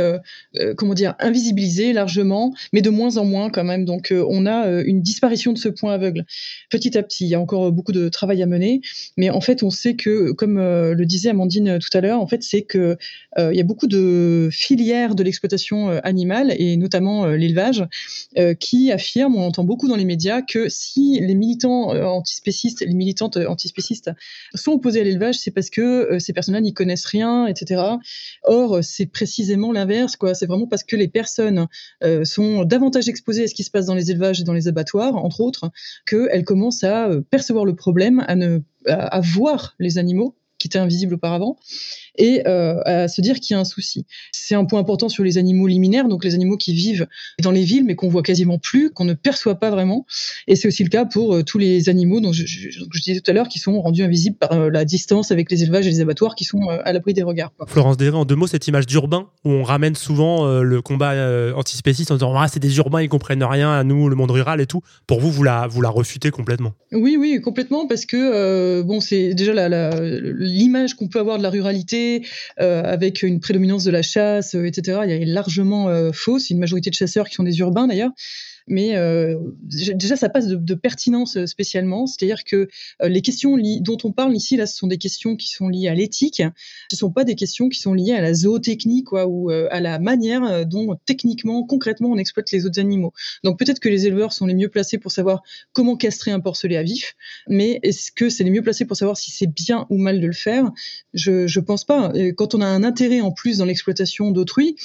comment dire, invisibilisée largement, mais de moins en moins quand même. Donc, on a une disparition de ce point aveugle. Petit à petit, il y a encore beaucoup de travail à mener, mais en fait, on sait que, comme le disait Amandine tout à l'heure, en fait, c'est que il y a beaucoup de filières de l'exploitation animale et notamment l'élevage qui affirment, on entend beaucoup dans les médias, que si les militants euh, antispécistes, les militantes euh, antispécistes sont opposées à l'élevage, c'est parce que euh, ces personnes-là n'y connaissent rien, etc. Or, c'est précisément l'inverse, quoi. C'est vraiment parce que les personnes sont davantage exposées à ce qui se passe dans les élevages et dans les abattoirs, entre autres, qu'elles commencent à percevoir le problème, à ne à voir les animaux qui étaient invisibles auparavant, et euh, à se dire qu'il y a un souci. C'est un point important sur les animaux liminaires, donc les animaux qui vivent dans les villes mais qu'on voit quasiment plus, qu'on ne perçoit pas vraiment. Et c'est aussi le cas pour euh, tous les animaux dont je, disais tout à l'heure qui sont rendus invisibles par euh, la distance avec les élevages et les abattoirs qui sont à l'abri des regards. Florence Desré, en deux mots, cette image d'urbain où on ramène souvent le combat antispéciste en disant ah, c'est des urbains, ils comprennent rien à nous, le monde rural et tout. Pour vous, vous la, vous la refutez complètement? Oui, oui, complètement, parce que bon, c'est déjà l'image qu'on peut avoir de la ruralité euh, avec une prédominance de la chasse, euh, etc. Il y a largement euh, fausse, une majorité de chasseurs qui sont des urbains d'ailleurs mais euh, déjà ça passe de, pertinence euh, spécialement, c'est-à-dire que euh, les questions dont on parle ici là, ce sont des questions qui sont liées à l'éthique, ce sont pas des questions qui sont liées à la zootechnie ou à la manière dont techniquement, concrètement on exploite les autres animaux. Donc peut-être que les éleveurs sont les mieux placés pour savoir comment castrer un porcelet à vif, mais est-ce que c'est les mieux placés pour savoir si c'est bien ou mal de le faire? Je je pense pas. Quand on a un intérêt en plus dans l'exploitation d'autrui,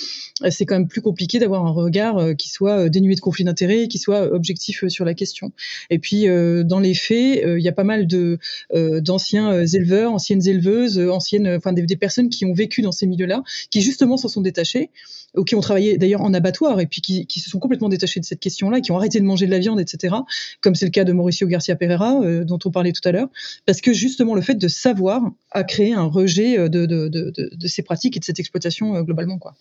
c'est quand même plus compliqué d'avoir un regard qui soit dénué de conflit d'intérêt d'intérêt, qui soit objectif sur la question. Et puis dans les faits, il y a pas mal de d'anciens éleveurs, anciennes éleveuses, anciennes, enfin des personnes qui ont vécu dans ces milieux-là, qui justement s'en sont détachées ou qui ont travaillé d'ailleurs en abattoir et puis qui, se sont complètement détachés de cette question-là, qui ont arrêté de manger de la viande, etc. Comme c'est le cas de Mauricio Garcia Pereira, euh, dont on parlait tout à l'heure, parce que justement le fait de savoir a créé un rejet euh, de, ces pratiques et de cette exploitation euh, globalement. Quoi.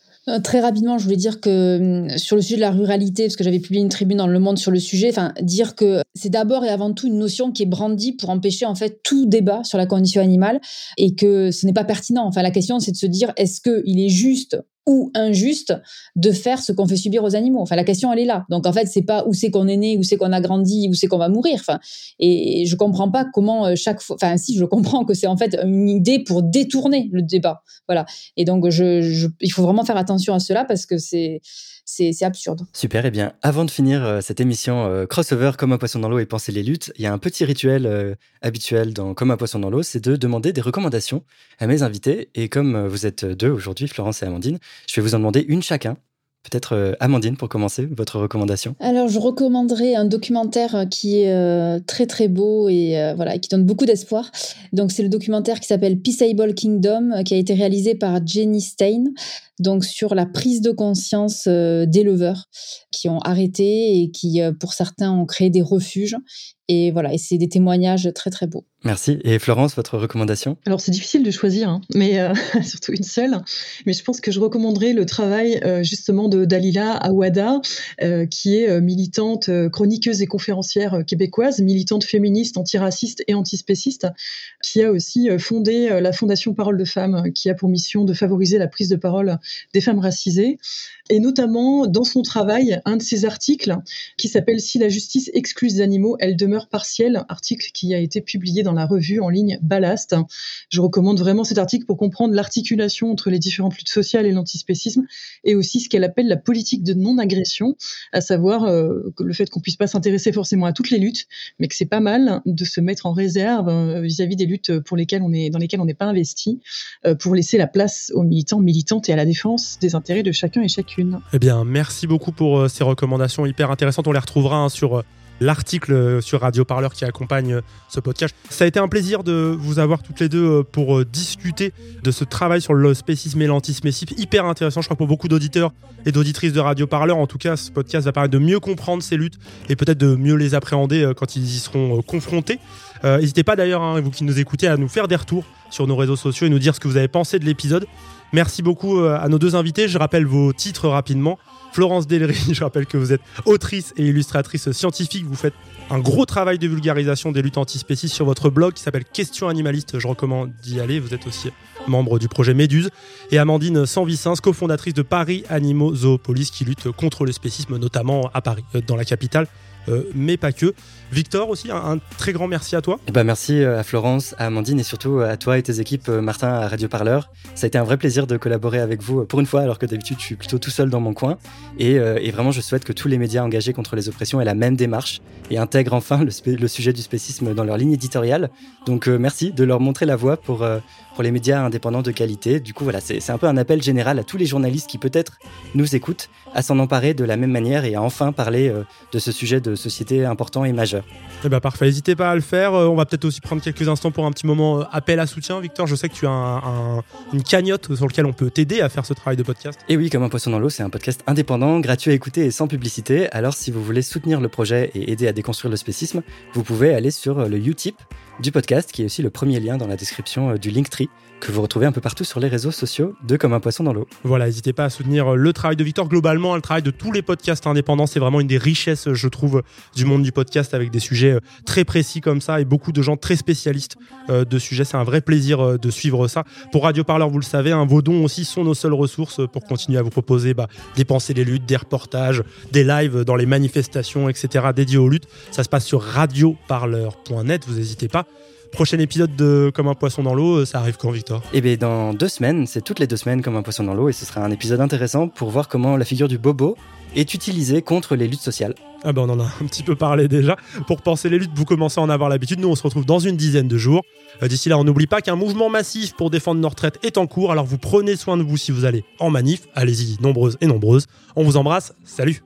très rapidement, je voulais dire que hum, sur le sujet de la ruralité, parce que j'avais publié une tribune dans Le Monde sur le sujet, dire que c'est d'abord et avant tout une notion qui est brandie pour empêcher en fait tout débat sur la condition animale et que ce n'est pas pertinent. Enfin, la question c'est de se dire est-ce qu'il est juste ou injuste de faire ce qu'on fait subir aux animaux. Enfin, la question, elle est là. Donc, en fait, c'est pas où c'est qu'on est né, où c'est qu'on a grandi, où c'est qu'on va mourir. Enfin, et je comprends pas comment euh, chaque fois. Enfin, si, je comprends que c'est en fait une idée pour détourner le débat. Voilà. Et donc, il faut vraiment faire attention à cela parce que c'est c'est absurde. Super, et eh bien avant de finir euh, cette émission euh, crossover comme un poisson dans l'eau et penser les luttes, il y a un petit rituel habituel dans Comme un poisson dans l'eau, c'est de demander des recommandations à mes invités. Et comme vous êtes deux aujourd'hui, Florence et Amandine, je vais vous en demander une chacun. Peut-être Amandine pour commencer, votre recommandation. Alors je recommanderais un documentaire qui est très très beau et voilà qui donne beaucoup d'espoir. Donc c'est le documentaire qui s'appelle Peaceable Kingdom qui a été réalisé par Jenny Stein donc sur la prise de conscience euh, d'éleveurs qui ont arrêté et qui, euh, pour certains, ont créé des refuges. Et voilà, et c'est des témoignages très très beaux. Merci. Et Florence, votre recommandation? Alors c'est difficile de choisir, hein, mais euh, surtout une seule. Mais je pense que je recommanderais le travail justement de Dalila Awada, qui est militante, chroniqueuse et conférencière québécoise, militante féministe, antiraciste et antispéciste, qui a aussi fondé la Fondation Parole de Femmes, qui a pour mission de favoriser la prise de parole des femmes racisées et notamment dans son travail, un de ses articles qui s'appelle Si la justice exclut les animaux, elle demeure partielle, article qui a été publié dans la revue en ligne Ballast. Je recommande vraiment cet article pour comprendre l'articulation entre les différentes luttes sociales et l'antispécisme et aussi ce qu'elle appelle la politique de non-agression, à savoir euh, le fait qu'on puisse pas s'intéresser forcément à toutes les luttes, mais que c'est pas mal de se mettre en réserve euh, vis-à-vis des luttes pour lesquelles on est, dans lesquelles on n'est pas investi, euh, pour laisser la place aux militants, militantes et à la défense des intérêts de chacun et chacune. Eh bien, merci beaucoup pour euh, ces recommandations hyper intéressantes. On les retrouvera hein, sur euh, l'article euh, sur Radio Parleur qui accompagne ce podcast. Ça a été un plaisir de vous avoir toutes les deux pour discuter de ce travail sur le spécisme et l'antispécisme. Hyper intéressant, je crois, pour beaucoup d'auditeurs et d'auditrices de Radio Parleur. En tout cas, ce podcast va permettre de mieux comprendre ces luttes et peut-être de mieux les appréhender quand ils y seront confrontés. N'hésitez pas d'ailleurs, hein, vous qui nous écoutez, à nous faire des retours sur nos réseaux sociaux et nous dire ce que vous avez pensé de l'épisode. Merci beaucoup euh, à nos deux invités. Je rappelle vos titres rapidement. Florence Delry, je rappelle que vous êtes autrice et illustratrice scientifique. Vous faites un gros travail de vulgarisation des luttes antispécistes sur votre blog qui s'appelle Questions animalistes. Je recommande d'y aller. Vous êtes aussi membre du projet Méduse. Et Amandine Sanvicens, cofondatrice de Paris Animaux Zoopolis, qui lutte contre le spécisme, notamment à Paris, euh, dans la capitale. Euh, mais pas que. Victor aussi, un, très grand merci à toi. Et eh ben merci euh, à Florence, à Amandine et surtout à toi et tes équipes, euh, Martin, à Radio Parleur. Ça a été un vrai plaisir de collaborer avec vous pour une fois, alors que d'habitude je suis plutôt tout seul dans mon coin. Et, vraiment, je souhaite que tous les médias engagés contre les oppressions aient la même démarche et intègrent enfin le sujet du spécisme dans leur ligne éditoriale. Donc merci de leur montrer la voie pour pour les médias indépendants de qualité. Du coup, voilà, c'est un peu un appel général à tous les journalistes qui peut-être nous écoutent à s'en emparer de la même manière et à enfin parler euh, de ce sujet de société important et majeur. Eh ben parfait, n'hésitez pas à le faire. Euh, on va peut-être aussi prendre quelques instants pour un petit moment euh, appel à soutien. Victor, je sais que tu as une cagnotte sur laquelle on peut t'aider à faire ce travail de podcast. Et oui, comme un poisson dans l'eau, c'est un podcast indépendant, gratuit à écouter et sans publicité. Alors si vous voulez soutenir le projet et aider à déconstruire le spécisme, vous pouvez aller sur le Utip du podcast, qui est aussi le premier lien dans la description euh, du Linktree, que vous retrouvez un peu partout sur les réseaux sociaux de Comme un poisson dans l'eau. Voilà, n'hésitez pas à soutenir euh, le travail de Victor. Globalement, le travail de tous les podcasts indépendants, c'est vraiment une des richesses, je trouve, du monde du podcast, avec des sujets euh, très précis comme ça et beaucoup de gens très spécialistes de sujets. C'est un vrai plaisir de suivre ça. Pour Radio Parleur, vous le savez, hein, vos dons aussi sont nos seules ressources pour continuer à vous proposer bah, des pensées des luttes, des reportages, des lives dans les manifestations, etc. dédiés aux luttes. Ça se passe sur radioparleur.net, vous n'hésitez pas. Prochain épisode de Comme un poisson dans l'eau, euh, ça arrive quand, Victor? Eh bien, dans deux semaines, c'est toutes les deux semaines comme un poisson dans l'eau, et ce sera un épisode intéressant pour voir comment la figure du bobo est utilisée contre les luttes sociales. Ah ben on en a un petit peu parlé déjà. Pour penser les luttes, vous commencez à en avoir l'habitude. Nous, on se retrouve dans une dizaine de jours. Euh, d'ici là, on n'oublie pas qu'un mouvement massif pour défendre nos retraites est en cours. Alors vous prenez soin de vous si vous allez en manif. Allez-y, nombreuses et nombreuses. On vous embrasse. Salut